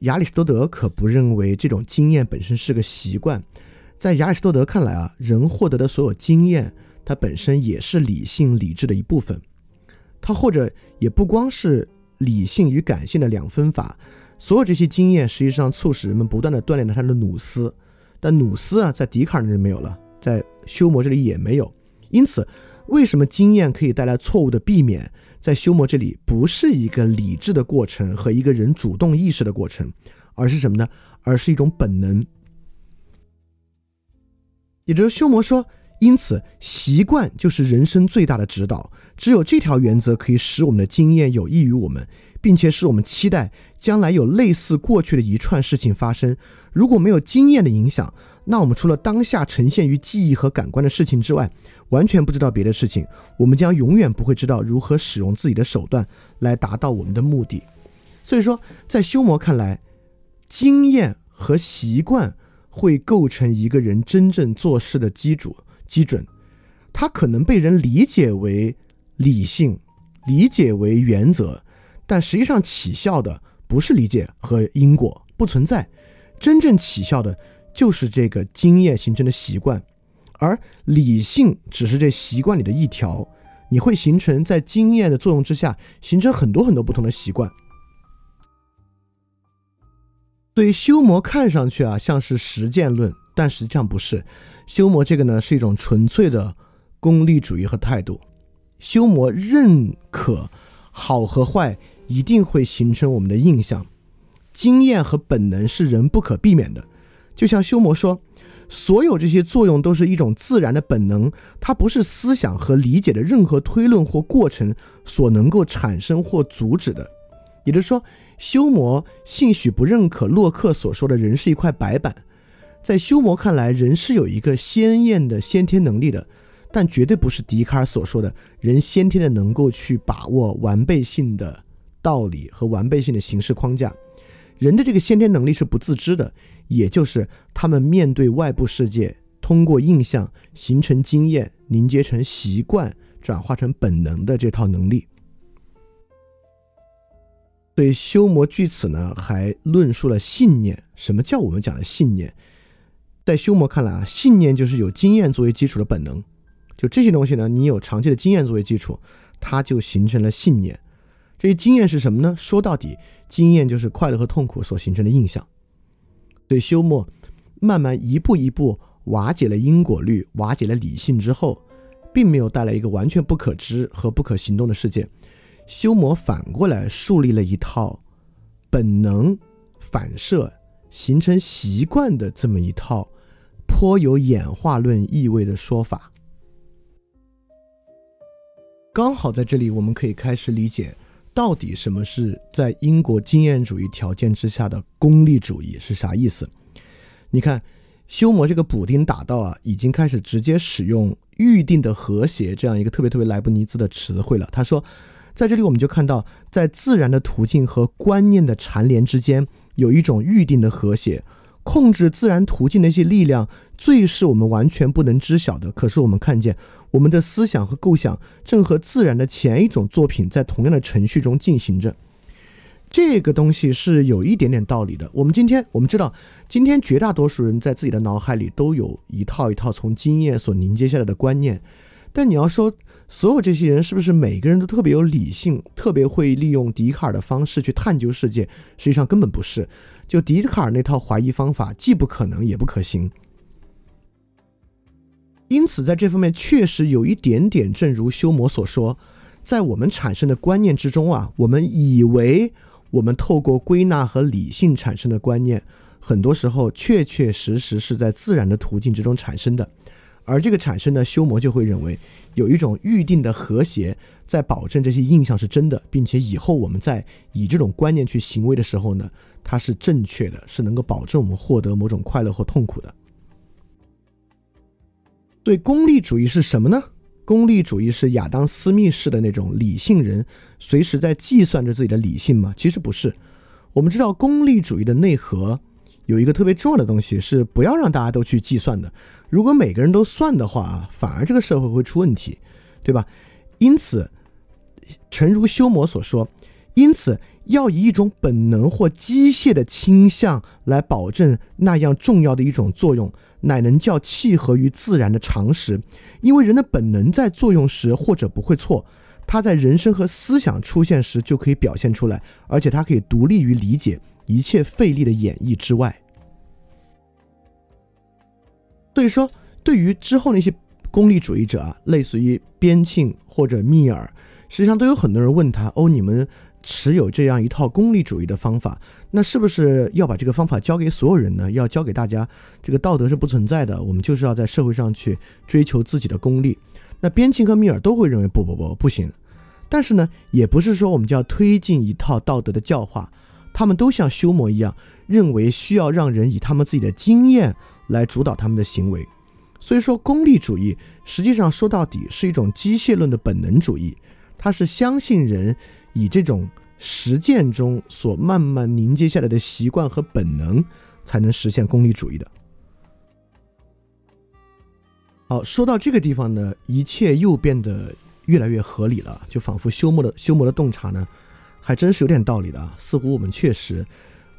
[SPEAKER 1] 亚里士多德可不认为这种经验本身是个习惯，在亚里士多德看来啊，人获得的所有经验，它本身也是理性理智的一部分。他或者也不光是理性与感性的两分法，所有这些经验实际上促使人们不断的锻炼了他的努斯，但努斯啊，在笛卡尔那里没有了，在修谟这里也没有。因此，为什么经验可以带来错误的避免，在修谟这里不是一个理智的过程和一个人主动意识的过程，而是什么呢？而是一种本能。也就是修谟说。因此，习惯就是人生最大的指导。只有这条原则可以使我们的经验有益于我们，并且使我们期待将来有类似过去的一串事情发生。如果没有经验的影响，那我们除了当下呈现于记忆和感官的事情之外，完全不知道别的事情。我们将永远不会知道如何使用自己的手段来达到我们的目的。所以说，在修魔看来，经验和习惯会构成一个人真正做事的基础。基准，它可能被人理解为理性，理解为原则，但实际上起效的不是理解和因果，不存在。真正起效的就是这个经验形成的习惯，而理性只是这习惯里的一条。你会形成在经验的作用之下，形成很多很多不同的习惯。对修魔看上去啊像是实践论，但实际上不是。修魔这个呢，是一种纯粹的功利主义和态度。修魔认可好和坏一定会形成我们的印象，经验和本能是人不可避免的。就像修魔说，所有这些作用都是一种自然的本能，它不是思想和理解的任何推论或过程所能够产生或阻止的。也就是说，修魔兴许不认可洛克所说的人是一块白板。在修谟看来，人是有一个鲜艳的先天能力的，但绝对不是笛卡尔所说的人先天的能够去把握完备性的道理和完备性的形式框架。人的这个先天能力是不自知的，也就是他们面对外部世界，通过印象形成经验，凝结成习惯，转化成本能的这套能力。对修谟据此呢，还论述了信念。什么叫我们讲的信念？在修谟看来啊，信念就是有经验作为基础的本能。就这些东西呢，你有长期的经验作为基础，它就形成了信念。这些经验是什么呢？说到底，经验就是快乐和痛苦所形成的印象。对修谟慢慢一步一步瓦解了因果律，瓦解了理性之后，并没有带来一个完全不可知和不可行动的世界。修谟反过来树立了一套本能反射形成习惯的这么一套。颇有演化论意味的说法，刚好在这里，我们可以开始理解到底什么是在英国经验主义条件之下的功利主义是啥意思。你看，修谟这个补丁打到啊，已经开始直接使用预定的和谐这样一个特别特别莱布尼兹的词汇了。他说，在这里我们就看到，在自然的途径和观念的缠连之间，有一种预定的和谐。控制自然途径的一些力量，最是我们完全不能知晓的。可是我们看见，我们的思想和构想正和自然的前一种作品在同样的程序中进行着。这个东西是有一点点道理的。我们今天我们知道，今天绝大多数人在自己的脑海里都有一套一套从经验所凝结下来的观念。但你要说，所有这些人是不是每个人都特别有理性，特别会利用笛卡尔的方式去探究世界？实际上根本不是。就笛卡尔那套怀疑方法，既不可能也不可行。因此，在这方面确实有一点点，正如修魔所说，在我们产生的观念之中啊，我们以为我们透过归纳和理性产生的观念，很多时候确确实实是在自然的途径之中产生的。而这个产生呢，修魔就会认为有一种预定的和谐，在保证这些印象是真的，并且以后我们在以这种观念去行为的时候呢，它是正确的，是能够保证我们获得某种快乐或痛苦的。对，功利主义是什么呢？功利主义是亚当·斯密式的那种理性人随时在计算着自己的理性吗？其实不是。我们知道，功利主义的内核有一个特别重要的东西，是不要让大家都去计算的。如果每个人都算的话，反而这个社会会出问题，对吧？因此，诚如修魔所说，因此要以一种本能或机械的倾向来保证那样重要的一种作用，乃能叫契合于自然的常识。因为人的本能在作用时或者不会错，它在人生和思想出现时就可以表现出来，而且它可以独立于理解一切费力的演绎之外。所以说，对于之后那些功利主义者啊，类似于边沁或者密尔，实际上都有很多人问他：哦，你们持有这样一套功利主义的方法，那是不是要把这个方法教给所有人呢？要教给大家，这个道德是不存在的，我们就是要在社会上去追求自己的功利。那边沁和密尔都会认为不不不不行。但是呢，也不是说我们就要推进一套道德的教化，他们都像修谟一样，认为需要让人以他们自己的经验。来主导他们的行为，所以说功利主义实际上说到底是一种机械论的本能主义，它是相信人以这种实践中所慢慢凝结下来的习惯和本能才能实现功利主义的。好，说到这个地方呢，一切又变得越来越合理了，就仿佛修谟的修谟的洞察呢，还真是有点道理的啊，似乎我们确实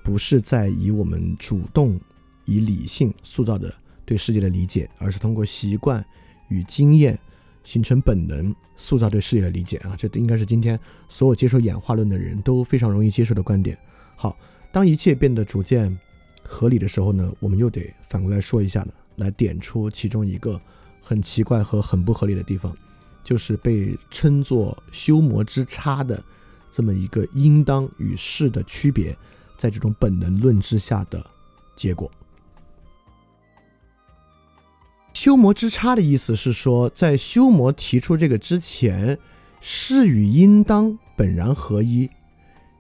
[SPEAKER 1] 不是在以我们主动。以理性塑造的对世界的理解，而是通过习惯与经验形成本能塑造对世界的理解啊！这应该是今天所有接受演化论的人都非常容易接受的观点。好，当一切变得逐渐合理的时候呢，我们又得反过来说一下了，来点出其中一个很奇怪和很不合理的地方，就是被称作修魔之差的这么一个应当与是的区别，在这种本能论之下的结果。修魔之差的意思是说，在修魔提出这个之前，是与应当本然合一，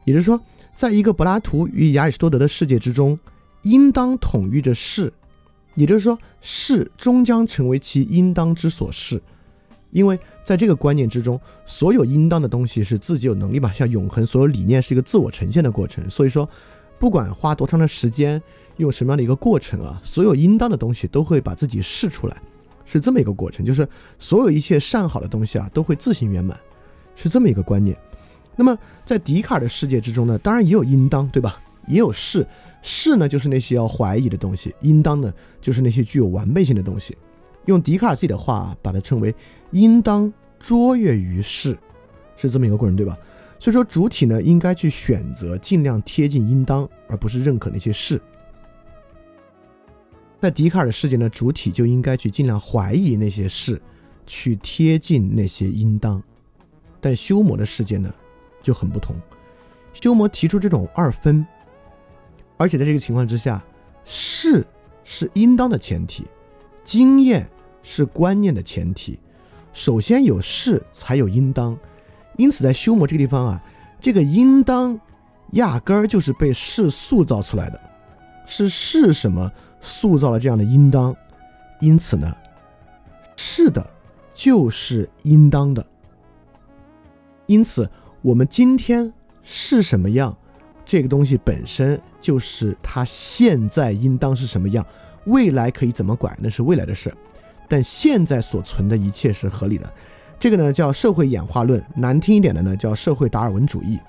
[SPEAKER 1] 也就是说，在一个柏拉图与亚里士多德的世界之中，应当统御着是，也就是说，是终将成为其应当之所是，因为在这个观念之中，所有应当的东西是自己有能力吧，像永恒，所有理念是一个自我呈现的过程，所以说，不管花多长的时间。用什么样的一个过程啊？所有应当的东西都会把自己试出来，是这么一个过程。就是所有一切善好的东西啊，都会自行圆满，是这么一个观念。那么在笛卡尔的世界之中呢，当然也有应当，对吧？也有是，是呢就是那些要怀疑的东西，应当呢就是那些具有完备性的东西。用笛卡尔自己的话把它称为应当卓越于是，是这么一个过程，对吧？所以说主体呢应该去选择尽量贴近应当，而不是认可那些事。在笛卡尔的世界呢，主体就应该去尽量怀疑那些事，去贴近那些应当。但修魔的世界呢，就很不同。修魔提出这种二分，而且在这个情况之下，是是应当的前提，经验是观念的前提。首先有是，才有应当。因此，在修魔这个地方啊，这个应当压根儿就是被是塑造出来的，是是什么？塑造了这样的应当，因此呢，是的，就是应当的。因此，我们今天是什么样，这个东西本身就是它现在应当是什么样，未来可以怎么拐，那是未来的事。但现在所存的一切是合理的，这个呢叫社会演化论，难听一点的呢叫社会达尔文主义。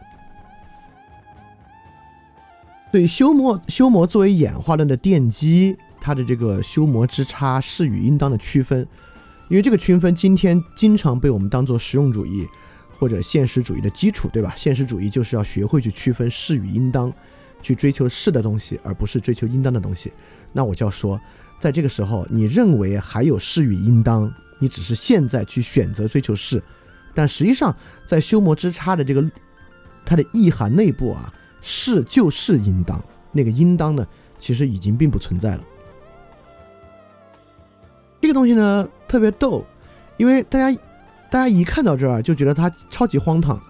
[SPEAKER 1] 对修魔，修魔作为演化论的奠基，它的这个修魔之差是与应当的区分，因为这个区分今天经常被我们当做实用主义或者现实主义的基础，对吧？现实主义就是要学会去区分是与应当，去追求是的东西，而不是追求应当的东西。那我就要说，在这个时候，你认为还有是与应当，你只是现在去选择追求是，但实际上在修魔之差的这个它的意涵内部啊。是就是应当，那个应当呢，其实已经并不存在了。这个东西呢特别逗，因为大家大家一看到这儿就觉得它超级荒唐，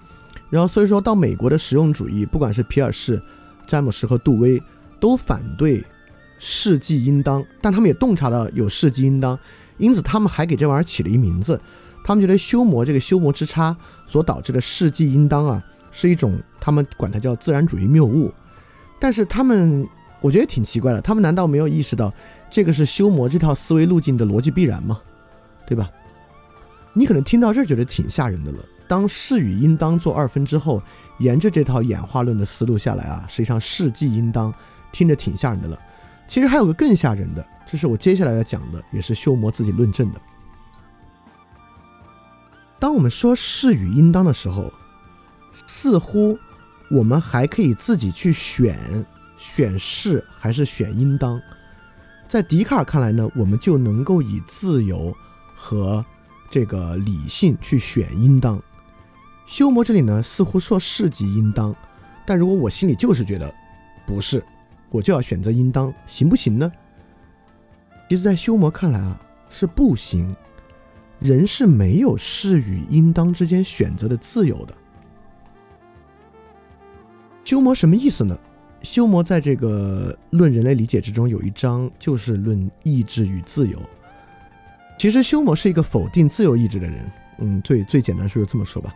[SPEAKER 1] 然后所以说到美国的实用主义，不管是皮尔士、詹姆斯和杜威，都反对世纪应当，但他们也洞察到有世纪应当，因此他们还给这玩意儿起了一名字，他们觉得修魔这个修魔之差所导致的世纪应当啊。是一种，他们管它叫自然主义谬误，但是他们我觉得挺奇怪的，他们难道没有意识到这个是修魔这套思维路径的逻辑必然吗？对吧？你可能听到这儿觉得挺吓人的了。当是与应当做二分之后，沿着这套演化论的思路下来啊，实际上世纪应当，听着挺吓人的了。其实还有个更吓人的，这是我接下来要讲的，也是修魔自己论证的。当我们说是与应当的时候。似乎我们还可以自己去选，选是还是选应当。在笛卡尔看来呢，我们就能够以自由和这个理性去选应当。修魔这里呢，似乎说是即应当，但如果我心里就是觉得不是，我就要选择应当，行不行呢？其实，在修魔看来啊，是不行。人是没有是与应当之间选择的自由的。修魔什么意思呢？修魔在这个《论人类理解》之中有一章就是论意志与自由。其实修魔是一个否定自由意志的人。嗯，最最简单说就这么说吧。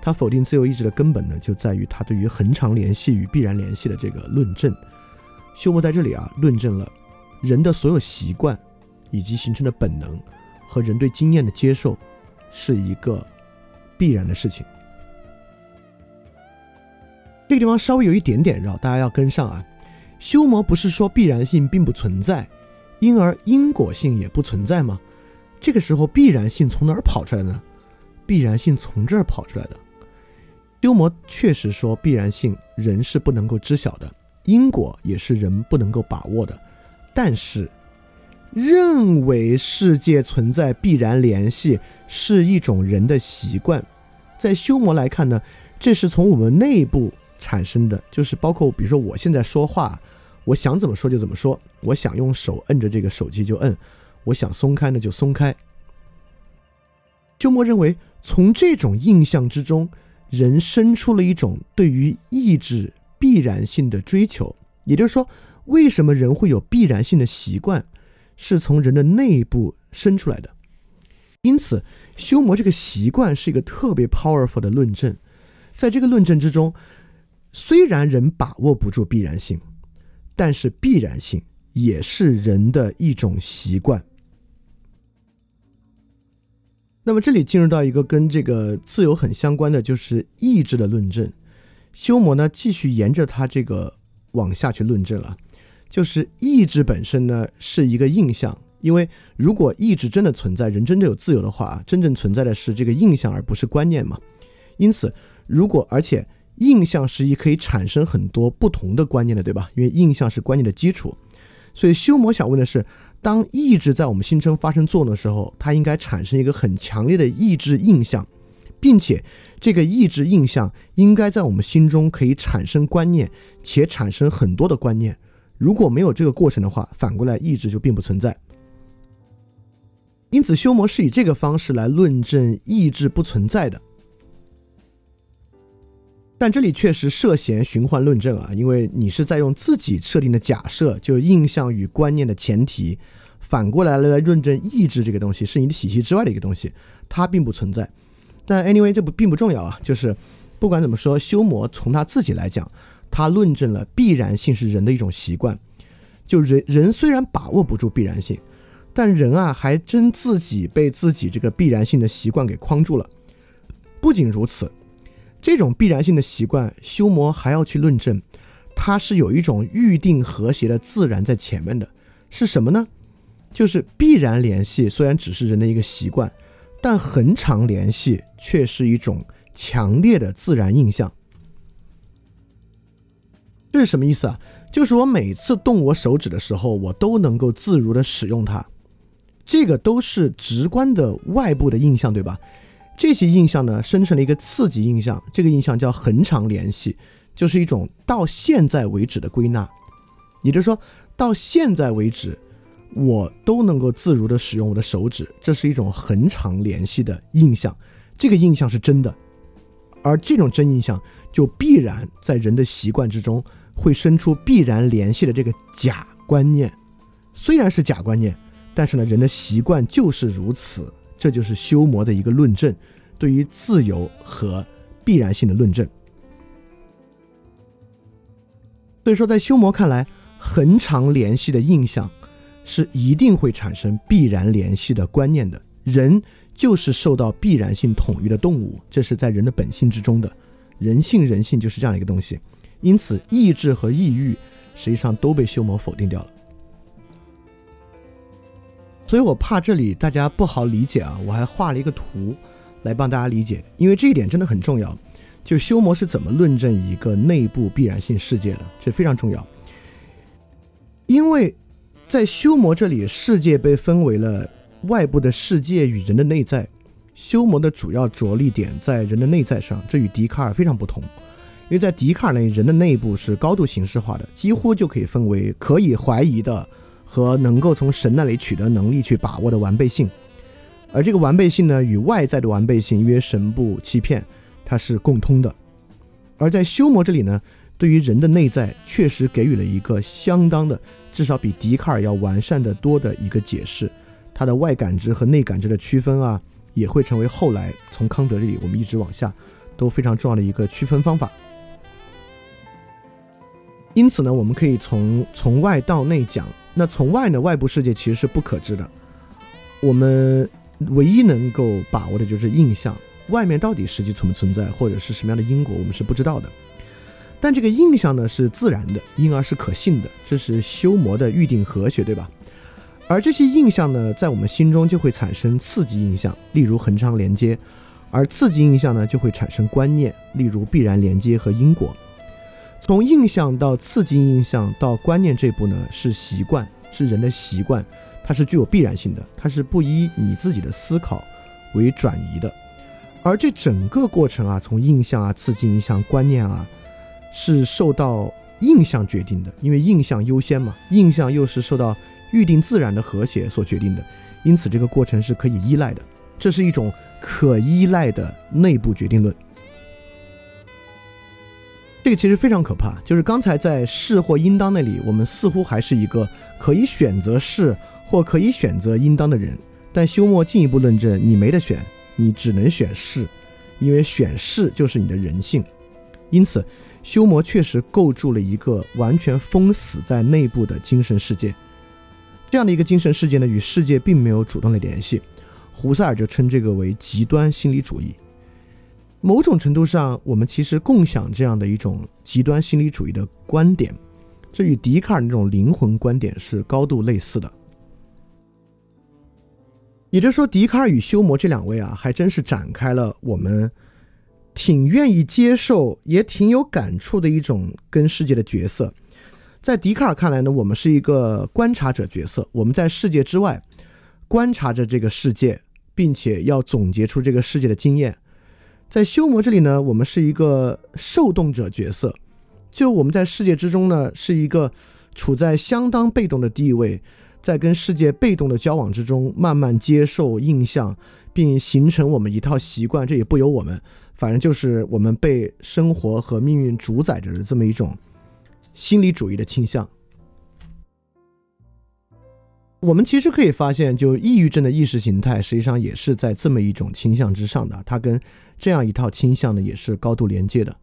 [SPEAKER 1] 他否定自由意志的根本呢，就在于他对于恒常联系与必然联系的这个论证。修魔在这里啊，论证了人的所有习惯以及形成的本能和人对经验的接受是一个必然的事情。这个地方稍微有一点点绕，大家要跟上啊。修魔不是说必然性并不存在，因而因果性也不存在吗？这个时候必然性从哪儿跑出来呢？必然性从这儿跑出来的。修魔确实说必然性人是不能够知晓的，因果也是人不能够把握的。但是，认为世界存在必然联系是一种人的习惯，在修魔来看呢，这是从我们内部。产生的就是包括，比如说我现在说话，我想怎么说就怎么说，我想用手摁着这个手机就摁，我想松开呢就松开。修摩认为，从这种印象之中，人生出了一种对于意志必然性的追求。也就是说，为什么人会有必然性的习惯，是从人的内部生出来的。因此，修魔这个习惯是一个特别 powerful 的论证，在这个论证之中。虽然人把握不住必然性，但是必然性也是人的一种习惯。那么这里进入到一个跟这个自由很相关的，就是意志的论证。修魔呢继续沿着他这个往下去论证了，就是意志本身呢是一个印象，因为如果意志真的存在，人真的有自由的话，真正存在的是这个印象，而不是观念嘛。因此，如果而且。印象是一可以产生很多不同的观念的，对吧？因为印象是观念的基础，所以修魔想问的是：当意志在我们心中发生作用的时候，它应该产生一个很强烈的意志印象，并且这个意志印象应该在我们心中可以产生观念，且产生很多的观念。如果没有这个过程的话，反过来意志就并不存在。因此，修魔是以这个方式来论证意志不存在的。但这里确实涉嫌循环论证啊，因为你是在用自己设定的假设，就是印象与观念的前提，反过来来论证意志这个东西是你的体系之外的一个东西，它并不存在。但 anyway 这不并不重要啊，就是不管怎么说，修魔从他自己来讲，他论证了必然性是人的一种习惯。就人人虽然把握不住必然性，但人啊还真自己被自己这个必然性的习惯给框住了。不仅如此，这种必然性的习惯，修魔还要去论证，它是有一种预定和谐的自然在前面的。是什么呢？就是必然联系虽然只是人的一个习惯，但恒常联系却是一种强烈的自然印象。这是什么意思啊？就是我每次动我手指的时候，我都能够自如的使用它，这个都是直观的外部的印象，对吧？这些印象呢，生成了一个刺激印象，这个印象叫恒常联系，就是一种到现在为止的归纳。也就是说，到现在为止，我都能够自如的使用我的手指，这是一种恒常联系的印象，这个印象是真的，而这种真印象就必然在人的习惯之中。会生出必然联系的这个假观念，虽然是假观念，但是呢，人的习惯就是如此，这就是修魔的一个论证，对于自由和必然性的论证。所以说，在修魔看来，恒常联系的印象是一定会产生必然联系的观念的。人就是受到必然性统御的动物，这是在人的本性之中的，人性人性就是这样一个东西。因此，意志和意欲实际上都被修魔否定掉了。所以我怕这里大家不好理解啊，我还画了一个图来帮大家理解，因为这一点真的很重要。就修魔是怎么论证一个内部必然性世界的，这非常重要。因为在修魔这里，世界被分为了外部的世界与人的内在。修魔的主要着力点在人的内在上，这与笛卡尔非常不同。因为在笛卡尔那里，人的内部是高度形式化的，几乎就可以分为可以怀疑的和能够从神那里取得能力去把握的完备性，而这个完备性呢，与外在的完备性约神不欺骗，它是共通的。而在修魔这里呢，对于人的内在确实给予了一个相当的，至少比笛卡尔要完善的多的一个解释，它的外感知和内感知的区分啊，也会成为后来从康德这里我们一直往下都非常重要的一个区分方法。因此呢，我们可以从从外到内讲。那从外呢，外部世界其实是不可知的。我们唯一能够把握的就是印象，外面到底实际存不存在，或者是什么样的因果，我们是不知道的。但这个印象呢是自然的，因而是可信的，这是修魔的预定和谐，对吧？而这些印象呢，在我们心中就会产生刺激印象，例如恒常连接；而刺激印象呢，就会产生观念，例如必然连接和因果。从印象到刺激印象到观念这步呢，是习惯，是人的习惯，它是具有必然性的，它是不依你自己的思考为转移的。而这整个过程啊，从印象啊、刺激印象、观念啊，是受到印象决定的，因为印象优先嘛，印象又是受到预定自然的和谐所决定的，因此这个过程是可以依赖的，这是一种可依赖的内部决定论。这个其实非常可怕，就是刚才在是或应当那里，我们似乎还是一个可以选择是或可以选择应当的人，但休谟进一步论证，你没得选，你只能选是，因为选是就是你的人性。因此，休谟确实构筑了一个完全封死在内部的精神世界，这样的一个精神世界呢，与世界并没有主动的联系。胡塞尔就称这个为极端心理主义。某种程度上，我们其实共享这样的一种极端心理主义的观点，这与笛卡尔那种灵魂观点是高度类似的。也就是说，笛卡尔与休谟这两位啊，还真是展开了我们挺愿意接受，也挺有感触的一种跟世界的角色。在笛卡尔看来呢，我们是一个观察者角色，我们在世界之外观察着这个世界，并且要总结出这个世界的经验。在修魔这里呢，我们是一个受动者角色，就我们在世界之中呢，是一个处在相当被动的地位，在跟世界被动的交往之中，慢慢接受印象，并形成我们一套习惯。这也不由我们，反正就是我们被生活和命运主宰着的这么一种心理主义的倾向。我们其实可以发现，就抑郁症的意识形态，实际上也是在这么一种倾向之上的，它跟。这样一套倾向呢，也是高度连接的。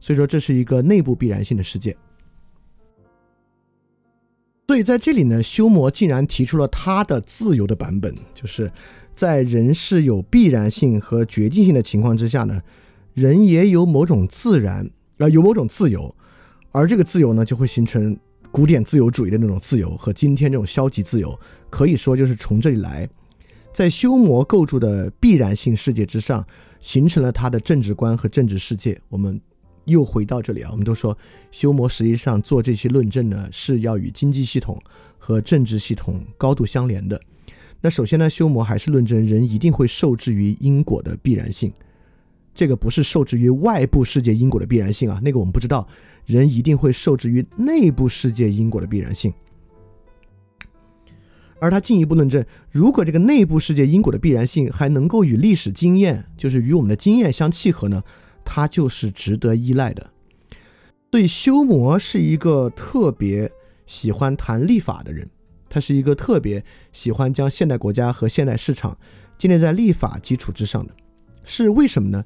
[SPEAKER 1] 所以说这是一个内部必然性的世界。所以在这里呢，修魔竟然提出了他的自由的版本，就是在人是有必然性和决定性的情况之下呢，人也有某种自然，呃，有某种自由，而这个自由呢，就会形成古典自由主义的那种自由和今天这种消极自由，可以说就是从这里来，在修魔构筑的必然性世界之上，形成了他的政治观和政治世界。我们。又回到这里啊，我们都说修魔实际上做这些论证呢，是要与经济系统和政治系统高度相连的。那首先呢，修魔还是论证人一定会受制于因果的必然性，这个不是受制于外部世界因果的必然性啊，那个我们不知道。人一定会受制于内部世界因果的必然性。而他进一步论证，如果这个内部世界因果的必然性还能够与历史经验，就是与我们的经验相契合呢？他就是值得依赖的。所以修魔是一个特别喜欢谈立法的人，他是一个特别喜欢将现代国家和现代市场建立在立法基础之上的。是为什么呢？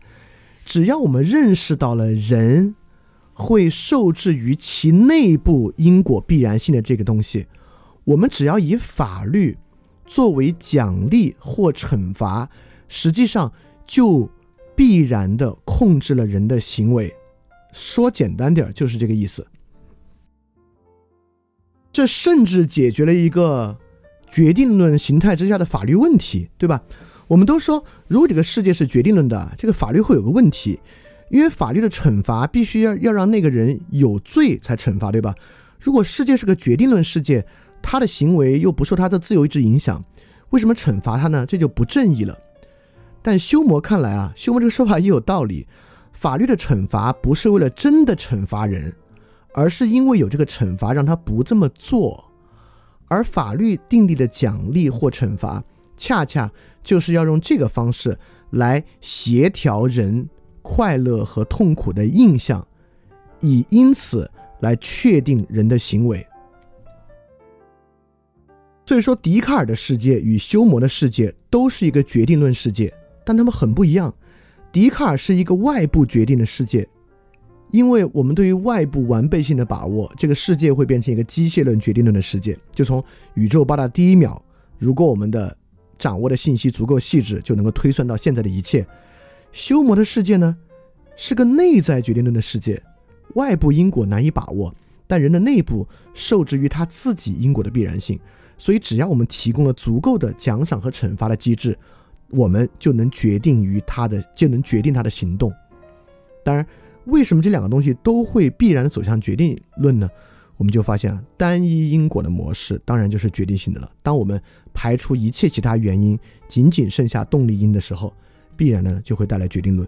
[SPEAKER 1] 只要我们认识到了人会受制于其内部因果必然性的这个东西，我们只要以法律作为奖励或惩罚，实际上就。必然的控制了人的行为，说简单点儿就是这个意思。这甚至解决了一个决定论形态之下的法律问题，对吧？我们都说，如果这个世界是决定论的，这个法律会有个问题，因为法律的惩罚必须要要让那个人有罪才惩罚，对吧？如果世界是个决定论世界，他的行为又不受他的自由意志影响，为什么惩罚他呢？这就不正义了。但修魔看来啊，修魔这个说法也有道理。法律的惩罚不是为了真的惩罚人，而是因为有这个惩罚让他不这么做。而法律定立的奖励或惩罚，恰恰就是要用这个方式来协调人快乐和痛苦的印象，以因此来确定人的行为。所以说，笛卡尔的世界与修魔的世界都是一个决定论世界。但他们很不一样。笛卡尔是一个外部决定的世界，因为我们对于外部完备性的把握，这个世界会变成一个机械论决定论的世界。就从宇宙爆炸第一秒，如果我们的掌握的信息足够细致，就能够推算到现在的一切。修魔的世界呢，是个内在决定论的世界，外部因果难以把握，但人的内部受制于他自己因果的必然性。所以，只要我们提供了足够的奖赏和惩罚的机制。我们就能决定于他的，就能决定他的行动。当然，为什么这两个东西都会必然走向决定论呢？我们就发现啊，单一因果的模式当然就是决定性的了。当我们排除一切其他原因，仅仅剩下动力因的时候，必然呢就会带来决定论。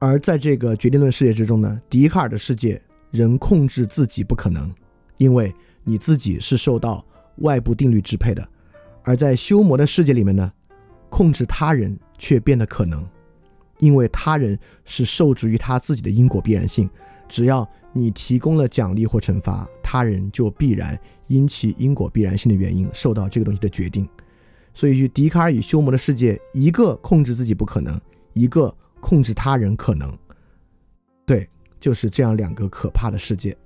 [SPEAKER 1] 而在这个决定论世界之中呢，笛卡尔的世界，人控制自己不可能，因为你自己是受到外部定律支配的。而在修魔的世界里面呢，控制他人却变得可能，因为他人是受制于他自己的因果必然性。只要你提供了奖励或惩罚，他人就必然因其因果必然性的原因受到这个东西的决定。所以，笛卡尔与修魔的世界，一个控制自己不可能，一个控制他人可能。对，就是这样两个可怕的世界。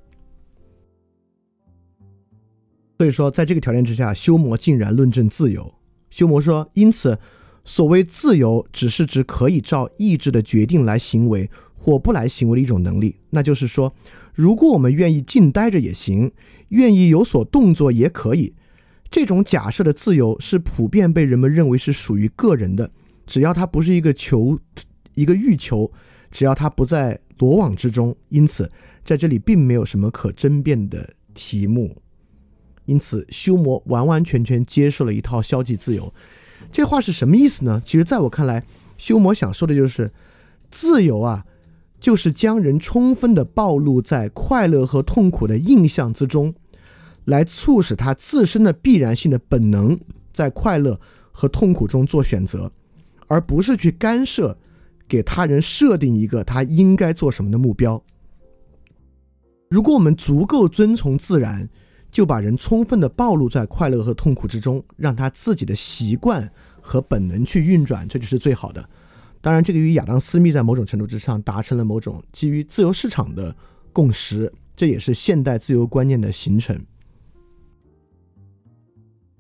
[SPEAKER 1] 所以说，在这个条件之下，修魔竟然论证自由。修魔说：“因此，所谓自由，只是指可以照意志的决定来行为或不来行为的一种能力。那就是说，如果我们愿意静待着也行，愿意有所动作也可以。这种假设的自由是普遍被人们认为是属于个人的，只要它不是一个求，一个欲求，只要它不在罗网之中。因此，在这里并没有什么可争辩的题目。”因此，修魔完完全全接受了一套消极自由。这话是什么意思呢？其实，在我看来，修魔想说的就是，自由啊，就是将人充分的暴露在快乐和痛苦的印象之中，来促使他自身的必然性的本能在快乐和痛苦中做选择，而不是去干涉，给他人设定一个他应该做什么的目标。如果我们足够遵从自然。就把人充分的暴露在快乐和痛苦之中，让他自己的习惯和本能去运转，这就是最好的。当然，这个与亚当·斯密在某种程度之上达成了某种基于自由市场的共识，这也是现代自由观念的形成。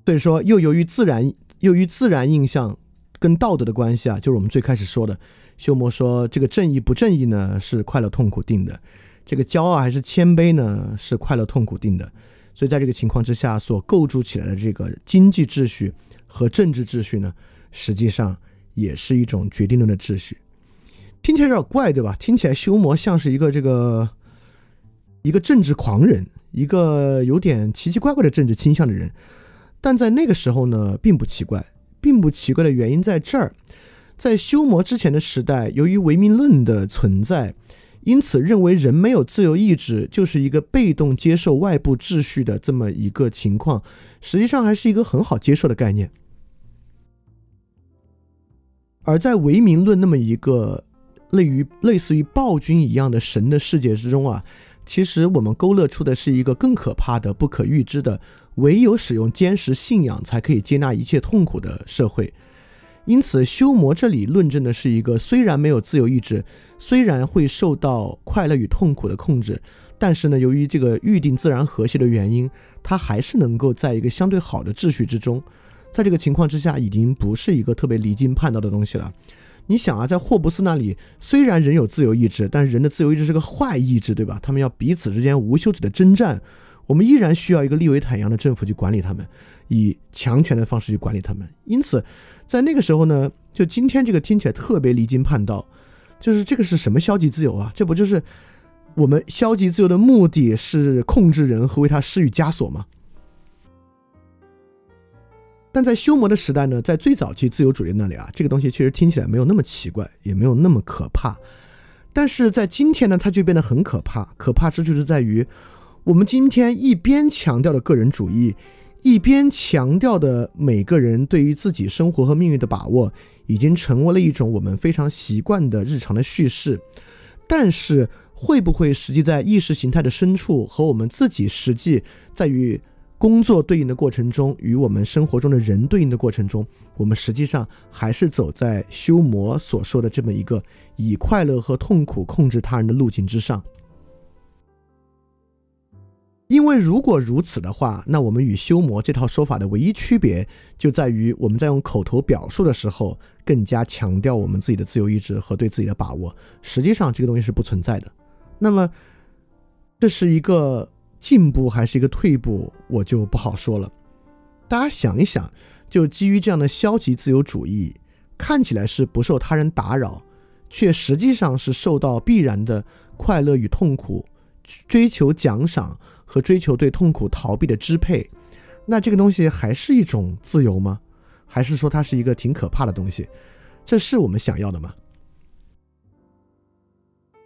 [SPEAKER 1] 所以说，又由于自然，由于自然印象跟道德的关系啊，就是我们最开始说的，休谟说这个正义不正义呢是快乐痛苦定的，这个骄傲还是谦卑呢是快乐痛苦定的。所以在这个情况之下，所构筑起来的这个经济秩序和政治秩序呢，实际上也是一种决定论的秩序。听起来有点怪，对吧？听起来修魔像是一个这个一个政治狂人，一个有点奇奇怪怪的政治倾向的人。但在那个时候呢，并不奇怪，并不奇怪的原因在这儿，在修魔之前的时代，由于唯名论的存在，因此认为人没有自由意志，就是一个被动接受外部秩序的这么一个情况，实际上还是一个很好接受的概念。而在唯名论那么一个类于类似于暴君一样的神的世界之中啊，其实我们勾勒出的是一个更可怕的、不可预知的。唯有使用坚实信仰，才可以接纳一切痛苦的社会。因此，修魔这里论证的是一个虽然没有自由意志，虽然会受到快乐与痛苦的控制，但是呢，由于这个预定自然和谐的原因，它还是能够在一个相对好的秩序之中。在这个情况之下，已经不是一个特别离经叛道的东西了。你想啊，在霍布斯那里，虽然人有自由意志，但是人的自由意志是个坏意志，对吧？他们要彼此之间无休止的征战。我们依然需要一个利维坦一样的政府去管理他们，以强权的方式去管理他们。因此，在那个时候呢，就今天这个听起来特别离经叛道，就是这个是什么消极自由啊？这不就是我们消极自由的目的是控制人和为他施予枷锁吗？但在修魔的时代呢，在最早期自由主义那里啊，这个东西确实听起来没有那么奇怪，也没有那么可怕。但是在今天呢，它就变得很可怕。可怕之处是在于。我们今天一边强调的个人主义，一边强调的每个人对于自己生活和命运的把握，已经成为了一种我们非常习惯的日常的叙事。但是，会不会实际在意识形态的深处，和我们自己实际在与工作对应的过程中，与我们生活中的人对应的过程中，我们实际上还是走在修魔所说的这么一个以快乐和痛苦控制他人的路径之上？因为如果如此的话，那我们与修魔这套说法的唯一区别就在于，我们在用口头表述的时候，更加强调我们自己的自由意志和对自己的把握。实际上，这个东西是不存在的。那么，这是一个进步还是一个退步，我就不好说了。大家想一想，就基于这样的消极自由主义，看起来是不受他人打扰，却实际上是受到必然的快乐与痛苦追求奖赏。和追求对痛苦逃避的支配，那这个东西还是一种自由吗？还是说它是一个挺可怕的东西？这是我们想要的吗？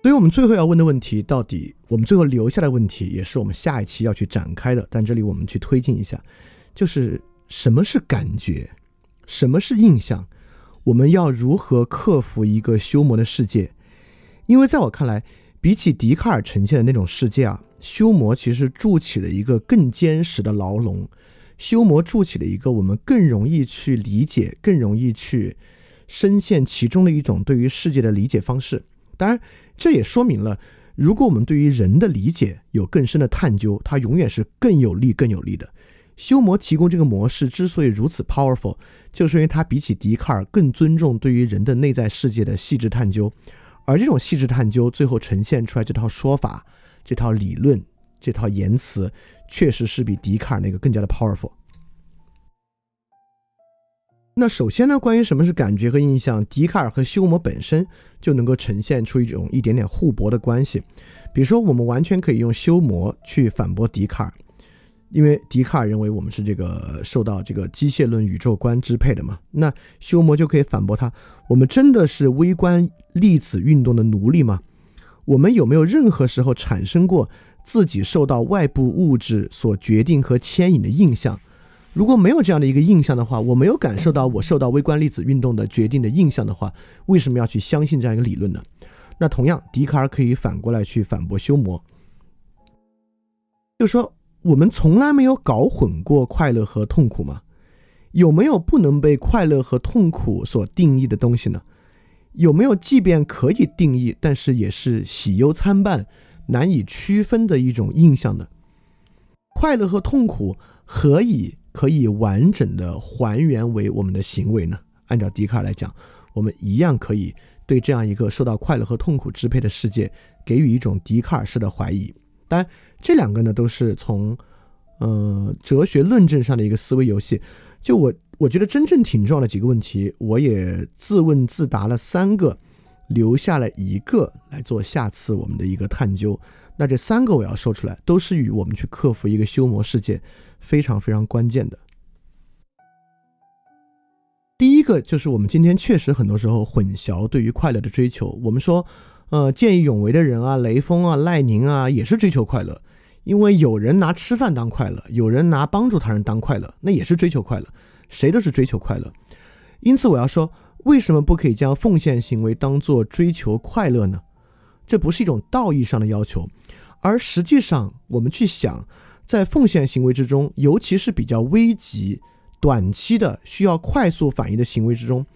[SPEAKER 1] 所以我们最后要问的问题，到底我们最后留下的问题，也是我们下一期要去展开的。但这里我们去推进一下，就是什么是感觉，什么是印象？我们要如何克服一个修魔的世界？因为在我看来，比起笛卡尔呈现的那种世界啊。修魔其实筑起了一个更坚实的牢笼，修魔筑起了一个我们更容易去理解、更容易去深陷其中的一种对于世界的理解方式。当然，这也说明了，如果我们对于人的理解有更深的探究，它永远是更有利、更有利的。修魔提供这个模式之所以如此 powerful，就是因为它比起笛卡尔更尊重对于人的内在世界的细致探究，而这种细致探究最后呈现出来这套说法。这套理论，这套言辞，确实是比笛卡尔那个更加的 powerful。那首先呢，关于什么是感觉和印象，笛卡尔和休谟本身就能够呈现出一种一点点互驳的关系。比如说，我们完全可以用休谟去反驳笛卡尔，因为笛卡尔认为我们是这个受到这个机械论宇宙观支配的嘛。那休谟就可以反驳他：我们真的是微观粒子运动的奴隶吗？我们有没有任何时候产生过自己受到外部物质所决定和牵引的印象？如果没有这样的一个印象的话，我没有感受到我受到微观粒子运动的决定的印象的话，为什么要去相信这样一个理论呢？那同样，笛卡尔可以反过来去反驳休谟，就说我们从来没有搞混过快乐和痛苦吗？有没有不能被快乐和痛苦所定义的东西呢？有没有即便可以定义，但是也是喜忧参半、难以区分的一种印象呢？快乐和痛苦何以可以完整的还原为我们的行为呢？按照笛卡尔来讲，我们一样可以对这样一个受到快乐和痛苦支配的世界给予一种笛卡尔式的怀疑。当然，这两个呢都是从呃哲学论证上的一个思维游戏。就我我觉得真正挺重要的几个问题，我也自问自答了三个，留下了一个来做下次我们的一个探究。那这三个我要说出来，都是与我们去克服一个修魔世界非常非常关键的。第一个就是我们今天确实很多时候混淆对于快乐的追求。我们说，呃，见义勇为的人啊，雷锋啊，赖宁啊，也是追求快乐。因为有人拿吃饭当快乐，有人拿帮助他人当快乐，那也是追求快乐。谁都是追求快乐。因此，我要说，为什么不可以将奉献行为当做追求快乐呢？这不是一种道义上的要求，而实际上，我们去想，在奉献行为之中，尤其是比较危急、短期的需要快速反应的行为之中，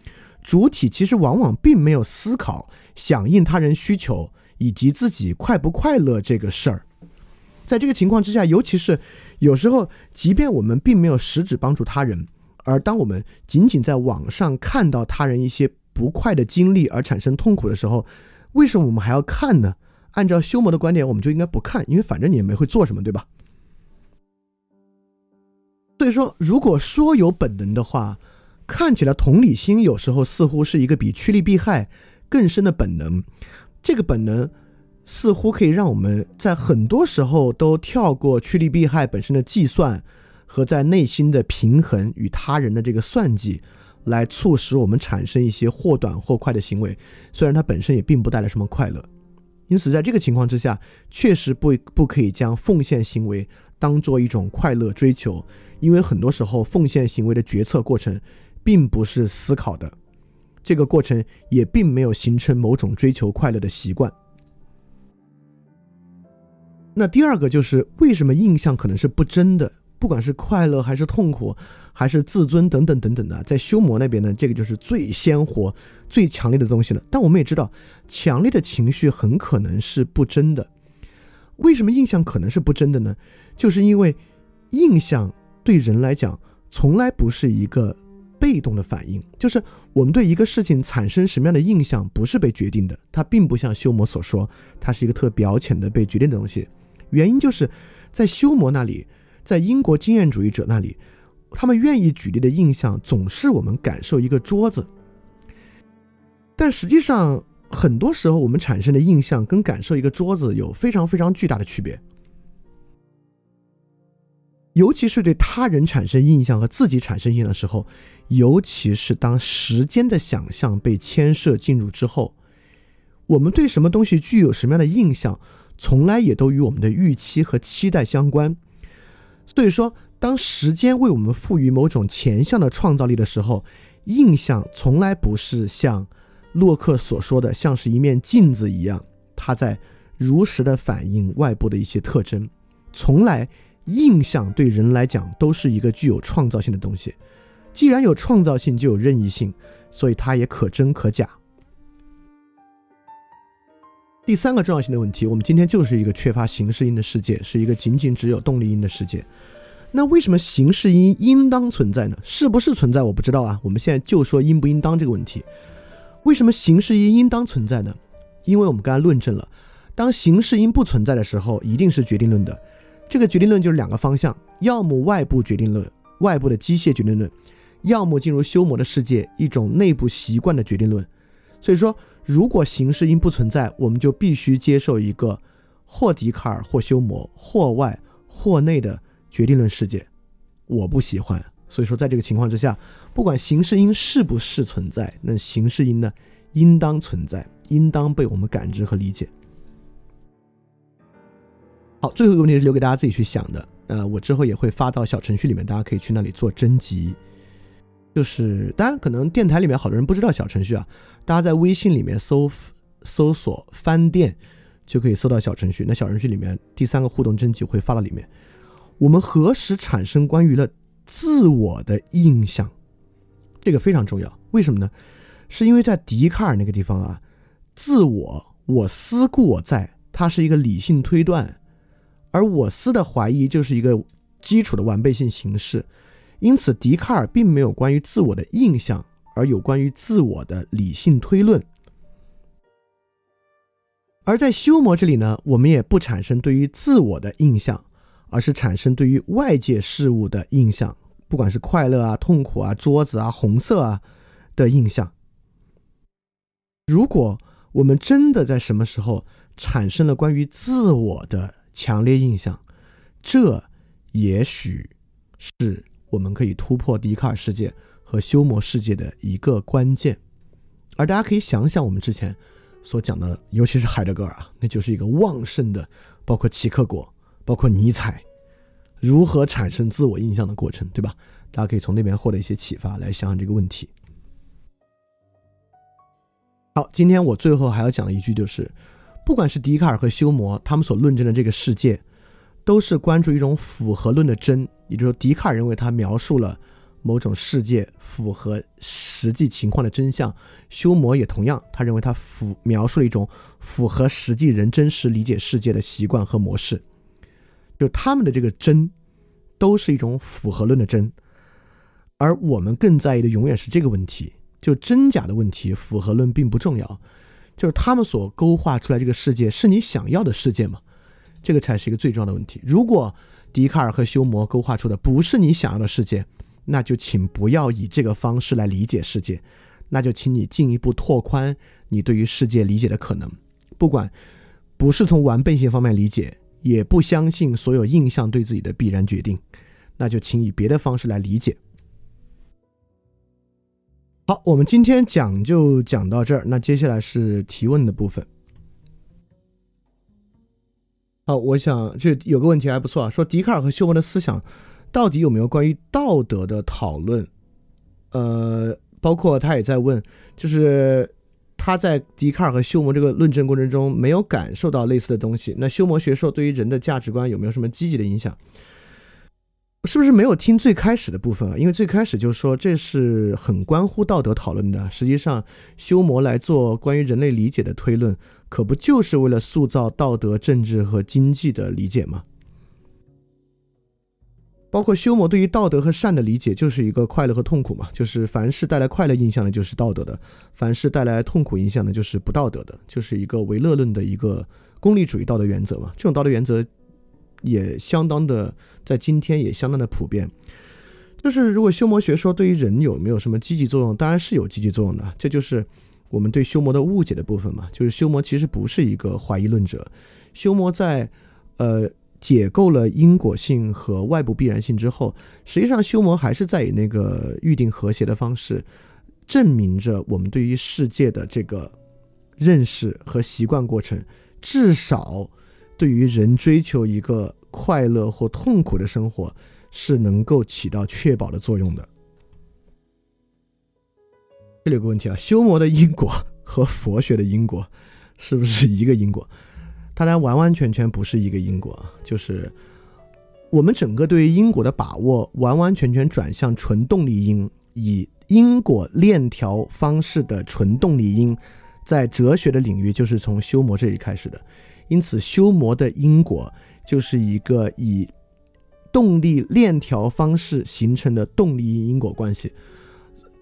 [SPEAKER 1] 主体其实往往并没有思考响应他人需求以及自己快不快乐这个事儿。在这个情况之下，尤其是有时候，即便我们并没有实质帮助他人，而当我们仅仅在网上看到他人一些不快的经历而产生痛苦的时候，为什么我们还要看呢？按照修魔的观点，我们就应该不看，因为反正你也没会做什么，对吧？所以说，如果说有本能的话，看起来同理心有时候似乎是一个比趋利避害更深的本能，这个本能。似乎可以让我们在很多时候都跳过趋利避害本身的计算和在内心的平衡与他人的这个算计，来促使我们产生一些或短或快的行为。虽然它本身也并不带来什么快乐。因此，在这个情况之下，确实不不可以将奉献行为当做一种快乐追求，因为很多时候奉献行为的决策过程并不是思考的，这个过程也并没有形成某种追求快乐的习惯。那第二个就是为什么印象可能是不真的，不管是快乐还是痛苦，还是自尊等等等等的，在修魔那边呢，这个就是最鲜活、最强烈的东西了。但我们也知道，强烈的情绪很可能是不真的。为什么印象可能是不真的呢？就是因为印象对人来讲，从来不是一个被动的反应，就是我们对一个事情产生什么样的印象，不是被决定的。它并不像修魔所说，它是一个特表浅的被决定的东西。原因就是在修魔那里，在英国经验主义者那里，他们愿意举例的印象总是我们感受一个桌子，但实际上很多时候我们产生的印象跟感受一个桌子有非常非常巨大的区别，尤其是对他人产生印象和自己产生印象的时候，尤其是当时间的想象被牵涉进入之后，我们对什么东西具有什么样的印象？从来也都与我们的预期和期待相关，所以说，当时间为我们赋予某种前向的创造力的时候，印象从来不是像洛克所说的，像是一面镜子一样，它在如实的反映外部的一些特征。从来，印象对人来讲都是一个具有创造性的东西。既然有创造性，就有任意性，所以它也可真可假。第三个重要性的问题，我们今天就是一个缺乏形式音的世界，是一个仅仅只有动力音的世界。那为什么形式音应当存在呢？是不是存在我不知道啊。我们现在就说应不应当这个问题。为什么形式音应当存在呢？因为我们刚才论证了，当形式音不存在的时候，一定是决定论的。这个决定论就是两个方向：要么外部决定论，外部的机械决定论；要么进入修魔的世界，一种内部习惯的决定论。所以说。如果形式因不存在，我们就必须接受一个或笛卡尔或休谟或外或内的决定论世界。我不喜欢，所以说在这个情况之下，不管形式因是不是存在，那形式因呢，应当存在，应当被我们感知和理解。好，最后一个问题是留给大家自己去想的。呃，我之后也会发到小程序里面，大家可以去那里做征集。就是，当然可能电台里面好多人不知道小程序啊，大家在微信里面搜搜索“翻店”，就可以搜到小程序。那小程序里面第三个互动征集会发到里面。我们何时产生关于了自我的印象？这个非常重要。为什么呢？是因为在笛卡尔那个地方啊，自我我思故我在，它是一个理性推断，而我思的怀疑就是一个基础的完备性形式。因此，笛卡尔并没有关于自我的印象，而有关于自我的理性推论。而在修魔这里呢，我们也不产生对于自我的印象，而是产生对于外界事物的印象，不管是快乐啊、痛苦啊、桌子啊、红色啊的印象。如果我们真的在什么时候产生了关于自我的强烈印象，这也许是。我们可以突破笛卡尔世界和修魔世界的一个关键，而大家可以想想我们之前所讲的，尤其是海德格尔啊，那就是一个旺盛的，包括齐克果，包括尼采，如何产生自我印象的过程，对吧？大家可以从那边获得一些启发，来想想这个问题。好，今天我最后还要讲的一句就是，不管是笛卡尔和修谟他们所论证的这个世界，都是关注一种符合论的真。也就是说，笛卡尔认为他描述了某种世界符合实际情况的真相，休谟也同样，他认为他符描述了一种符合实际人真实理解世界的习惯和模式。就他们的这个真，都是一种符合论的真，而我们更在意的永远是这个问题，就真假的问题，符合论并不重要，就是他们所勾画出来这个世界是你想要的世界吗？这个才是一个最重要的问题。如果笛卡尔和休谟勾画出的不是你想要的世界，那就请不要以这个方式来理解世界，那就请你进一步拓宽你对于世界理解的可能。不管不是从完备性方面理解，也不相信所有印象对自己的必然决定，那就请以别的方式来理解。好，我们今天讲就讲到这儿，那接下来是提问的部分。好，我想这有个问题还不错啊，说笛卡尔和休谟的思想到底有没有关于道德的讨论？呃，包括他也在问，就是他在笛卡尔和休谟这个论证过程中没有感受到类似的东西。那休谟学说对于人的价值观有没有什么积极的影响？是不是没有听最开始的部分啊？因为最开始就说这是很关乎道德讨论的。实际上，休谟来做关于人类理解的推论。可不就是为了塑造道德、政治和经济的理解吗？包括休谟对于道德和善的理解，就是一个快乐和痛苦嘛，就是凡是带来快乐印象的，就是道德的；凡是带来痛苦印象的，就是不道德的，就是一个唯乐论的一个功利主义道德原则嘛。这种道德原则也相当的，在今天也相当的普遍。就是如果休谟学说对于人有没有什么积极作用，当然是有积极作用的，这就是。我们对休谟的误解的部分嘛，就是休谟其实不是一个怀疑论者。休谟在呃解构了因果性和外部必然性之后，实际上修魔还是在以那个预定和谐的方式，证明着我们对于世界的这个认识和习惯过程，至少对于人追求一个快乐或痛苦的生活，是能够起到确保的作用的。这里有个问题啊，修魔的因果和佛学的因果是不是一个因果？它然完完全全不是一个因果，就是我们整个对于因果的把握完完全全转向纯动力因，以因果链条方式的纯动力因，在哲学的领域就是从修魔这里开始的，因此修魔的因果就是一个以动力链条方式形成的动力因因果关系。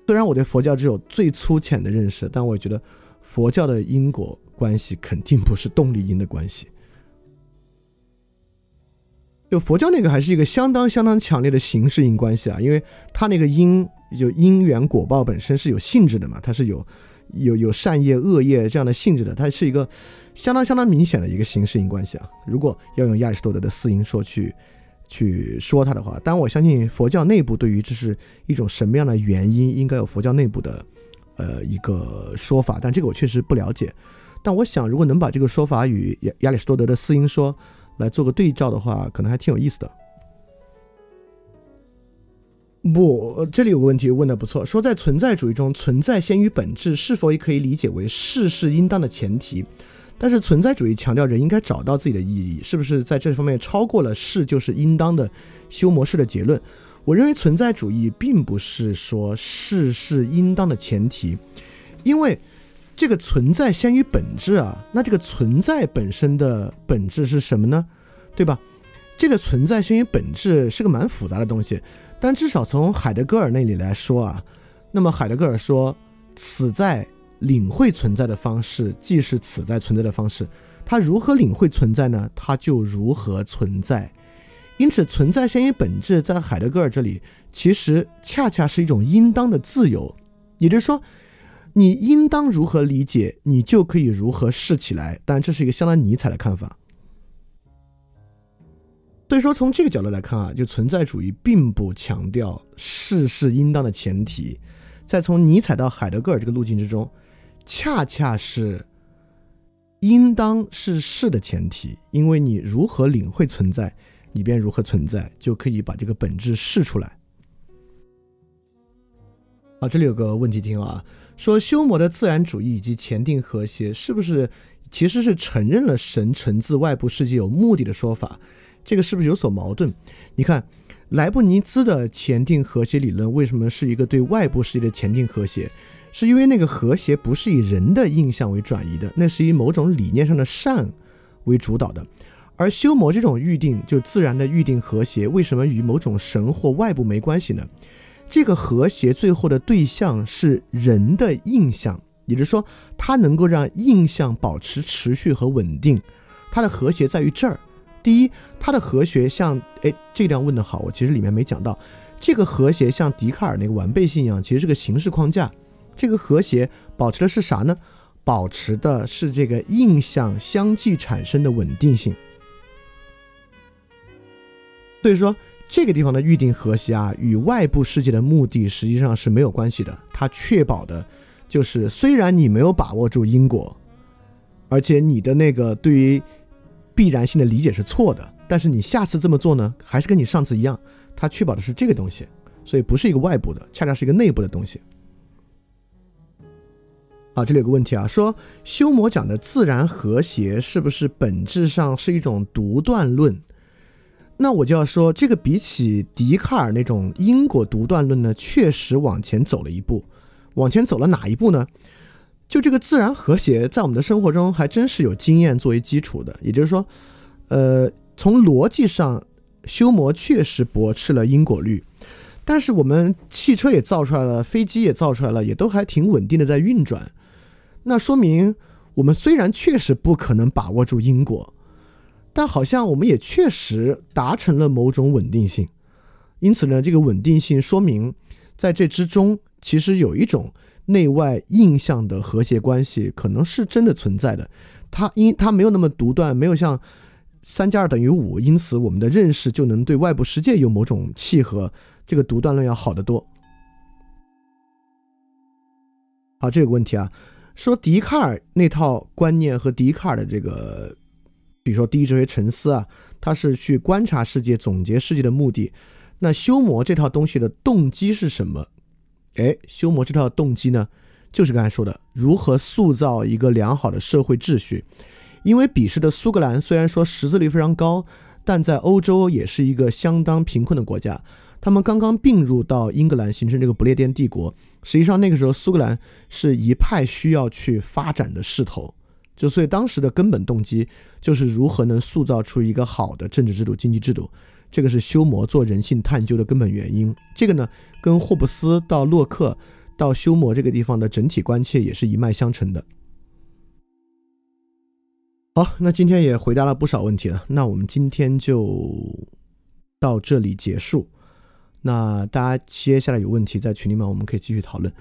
[SPEAKER 1] 虽然我对佛教只有最粗浅的认识，但我觉得佛教的因果关系肯定不是动力因的关系。就佛教那个还是一个相当相当强烈的形式因关系啊，因为它那个因就因缘果报本身是有性质的嘛，它是有有有善业恶业这样的性质的，它是一个相当相当明显的一个形式因关系啊。如果要用亚里士多德的四因说去。去说它的话，但我相信佛教内部对于这是一种什么样的原因，应该有佛教内部的呃一个说法，但这个我确实不了解。但我想，如果能把这个说法与亚亚里士多德的四因说来做个对照的话，可能还挺有意思的。不，这里有个问题问的不错，说在存在主义中，存在先于本质，是否也可以理解为事是应当的前提？但是存在主义强调人应该找到自己的意义，是不是在这方面超过了是就是应当的修模式的结论？我认为存在主义并不是说是是应当的前提，因为这个存在先于本质啊，那这个存在本身的本质是什么呢？对吧？这个存在先于本质是个蛮复杂的东西，但至少从海德格尔那里来说啊，那么海德格尔说，此在领会存在的方式，即是此在存在的方式。它如何领会存在呢？它就如何存在。因此，存在先于本质，在海德格尔这里，其实恰恰是一种应当的自由。也就是说，你应当如何理解，你就可以如何试起来。当然，这是一个相当尼采的看法。所以说，从这个角度来看啊，就存在主义并不强调事是应当的前提。在从尼采到海德格尔这个路径之中，恰恰是应当是是的前提，因为你如何领会存在，你便如何存在，就可以把这个本质试出来。啊，这里有个问题听啊，说修谟的自然主义以及前定和谐，是不是其实是承认了神存自外部世界有目的的说法？这个是不是有所矛盾？你看，莱布尼兹的前定和谐理论为什么是一个对外部世界的前定和谐？是因为那个和谐不是以人的印象为转移的，那是以某种理念上的善为主导的。而修谟这种预定，就自然的预定和谐，为什么与某种神或外部没关系呢？这个和谐最后的对象是人的印象，也就是说，它能够让印象保持持续和稳定。它的和谐在于这儿。第一，它的和谐像……哎，这地方问的好，我其实里面没讲到。这个和谐像笛卡尔那个完备性一样，其实是个形式框架。这个和谐保持的是啥呢？保持的是这个印象相继产生的稳定性。所以说。这个地方的预定和谐啊，与外部世界的目的实际上是没有关系的。它确保的，就是虽然你没有把握住因果，而且你的那个对于必然性的理解是错的，但是你下次这么做呢，还是跟你上次一样。它确保的是这个东西，所以不是一个外部的，恰恰是一个内部的东西。啊，这里有个问题啊，说修魔讲的自然和谐是不是本质上是一种独断论？那我就要说，这个比起笛卡尔那种因果独断论呢，确实往前走了一步。往前走了哪一步呢？就这个自然和谐，在我们的生活中还真是有经验作为基础的。也就是说，呃，从逻辑上，修魔确实驳斥了因果律。但是我们汽车也造出来了，飞机也造出来了，也都还挺稳定的在运转。那说明我们虽然确实不可能把握住因果。但好像我们也确实达成了某种稳定性，因此呢，这个稳定性说明在这之中其实有一种内外印象的和谐关系，可能是真的存在的。它因它没有那么独断，没有像三加二等于五，因此我们的认识就能对外部世界有某种契合。这个独断论要好得多。好，这个问题啊，说笛卡尔那套观念和笛卡尔的这个。比如说，第一哲学沉思啊，它是去观察世界、总结世界的目的。那修魔这套东西的动机是什么？哎，修魔这套动机呢，就是刚才说的，如何塑造一个良好的社会秩序。因为彼时的苏格兰虽然说识字率非常高，但在欧洲也是一个相当贫困的国家。他们刚刚并入到英格兰，形成这个不列颠帝国。实际上，那个时候苏格兰是一派需要去发展的势头。就所以当时的根本动机就是如何能塑造出一个好的政治制度、经济制度，这个是修谟做人性探究的根本原因。这个呢，跟霍布斯到洛克到修谟这个地方的整体关切也是一脉相承的。好，那今天也回答了不少问题了，那我们今天就到这里结束。那大家接下来有问题在群里面，我们可以继续讨论。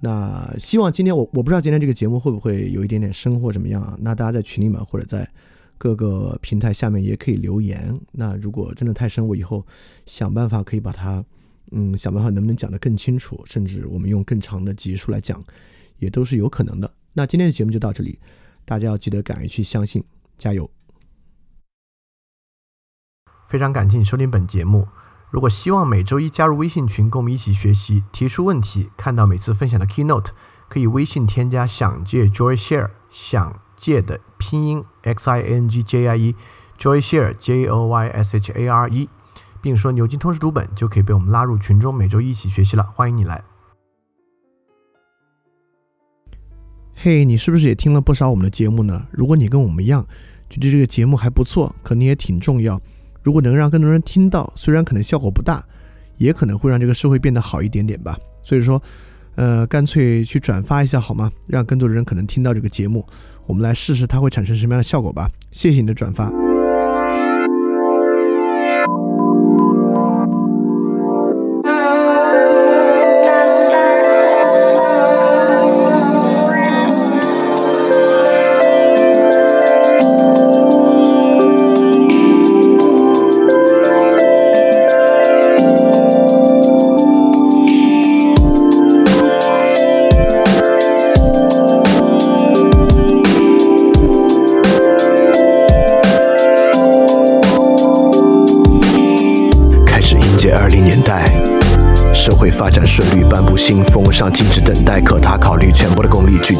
[SPEAKER 1] 那希望今天我我不知道今天这个节目会不会有一点点深或怎么样啊？那大家在群里面或者在各个平台下面也可以留言。那如果真的太深，我以后想办法可以把它，嗯，想办法能不能讲得更清楚，甚至我们用更长的集数来讲，也都是有可能的。那今天的节目就到这里，大家要记得敢于去相信，加油！非常感谢你收听本节目。如果希望每周一加入微信群，跟我们一起学习，提出问题，看到每次分享的 keynote，可以微信添加“想借 Joy Share”，想借的拼音 x i n g j i e，Joy Share j o y s h a r e，并说牛津通识读本，就可以被我们拉入群中，每周一起学习了。欢迎你来。嘿，你是不是也听了不少我们的节目呢？如果你跟我们一样，觉得这个节目还不错，可能也挺重要。如果能让更多人听到，虽然可能效果不大，也可能会让这个社会变得好一点点吧。所以说，呃，干脆去转发一下好吗？让更多的人可能听到这个节目，我们来试试它会产生什么样的效果吧。谢谢你的转发。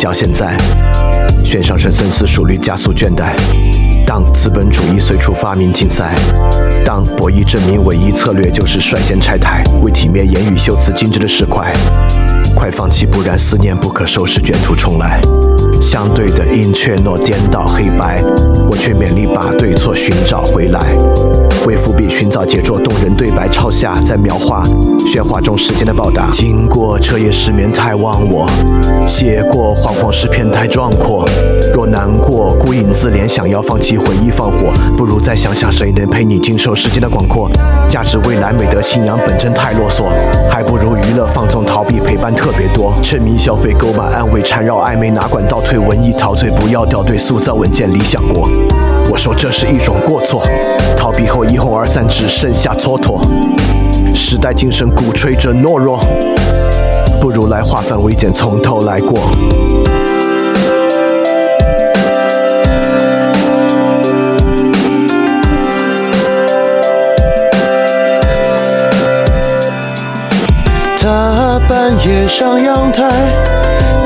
[SPEAKER 1] 到现在，悬上身深思熟虑加速倦怠。当资本主义随处发明竞赛，当博弈证明唯一策略就是率先拆台，为体面言语修辞精致的石块。快放弃，不然思念不可收拾，卷土重来。相对的阴却诺颠倒黑白，我却勉力把对错寻找回来。为伏笔寻找杰作，动人对白抄下，在描画喧哗中时间的报答。经过彻夜失眠太忘我，写过惶惶诗篇太壮阔。若难过孤影自怜，想要放弃回忆放火，不如再想想谁能陪你经受时间的广阔。价值未来美德信仰本真太啰嗦，还不如娱乐放纵逃避陪伴特别多。沉迷消费购买安慰缠绕暧昧哪管倒退。文艺陶醉，不要掉队，塑造稳健理想国。说这是一种过错，逃避后一哄而散，只剩下蹉跎。时代精神鼓吹着懦弱，不如来化繁为简，从头来过。他半夜上阳台。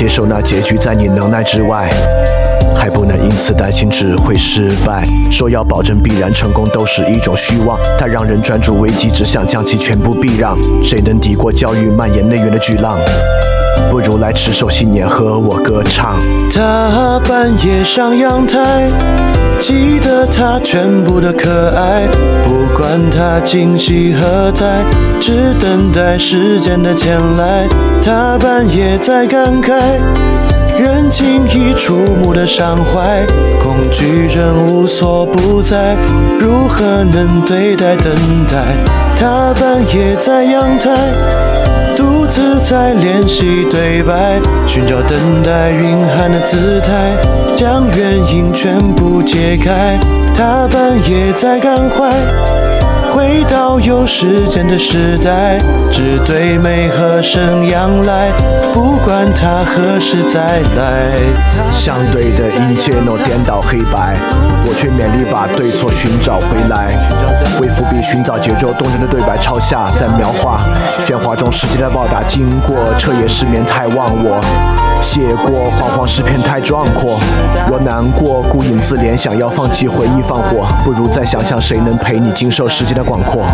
[SPEAKER 1] 接受那结局在你能耐之外。还不能因此担心只会失败，说要保证必然成功都是一种虚妄，它让人专注危机，只想将其全部避让。谁能抵过教育蔓延内源的巨浪？不如来持守信念，和我歌唱。他半夜上阳台，记得他全部的可爱，不管他惊喜何在，只等待时间的前来。他半夜在感慨。人轻易触目的伤怀，恐惧症无所不在，如何能对待等待？他半夜在阳台，独自在练习对白，寻找等待蕴含的姿态，将原因全部解开。他半夜在感怀。回到有时间的时代，只对美和声仰赖，不管他何时再来。相对的一切诺颠倒黑白，我却勉力把对错寻找回来。为伏笔寻找节奏动人的对白抄下，在描画喧哗中时间的报答。经过彻夜失眠太忘我，写过惶惶诗篇太壮阔。若难过孤影自怜，想要放弃回忆放火，不如再想想谁能陪你经受时间再广阔。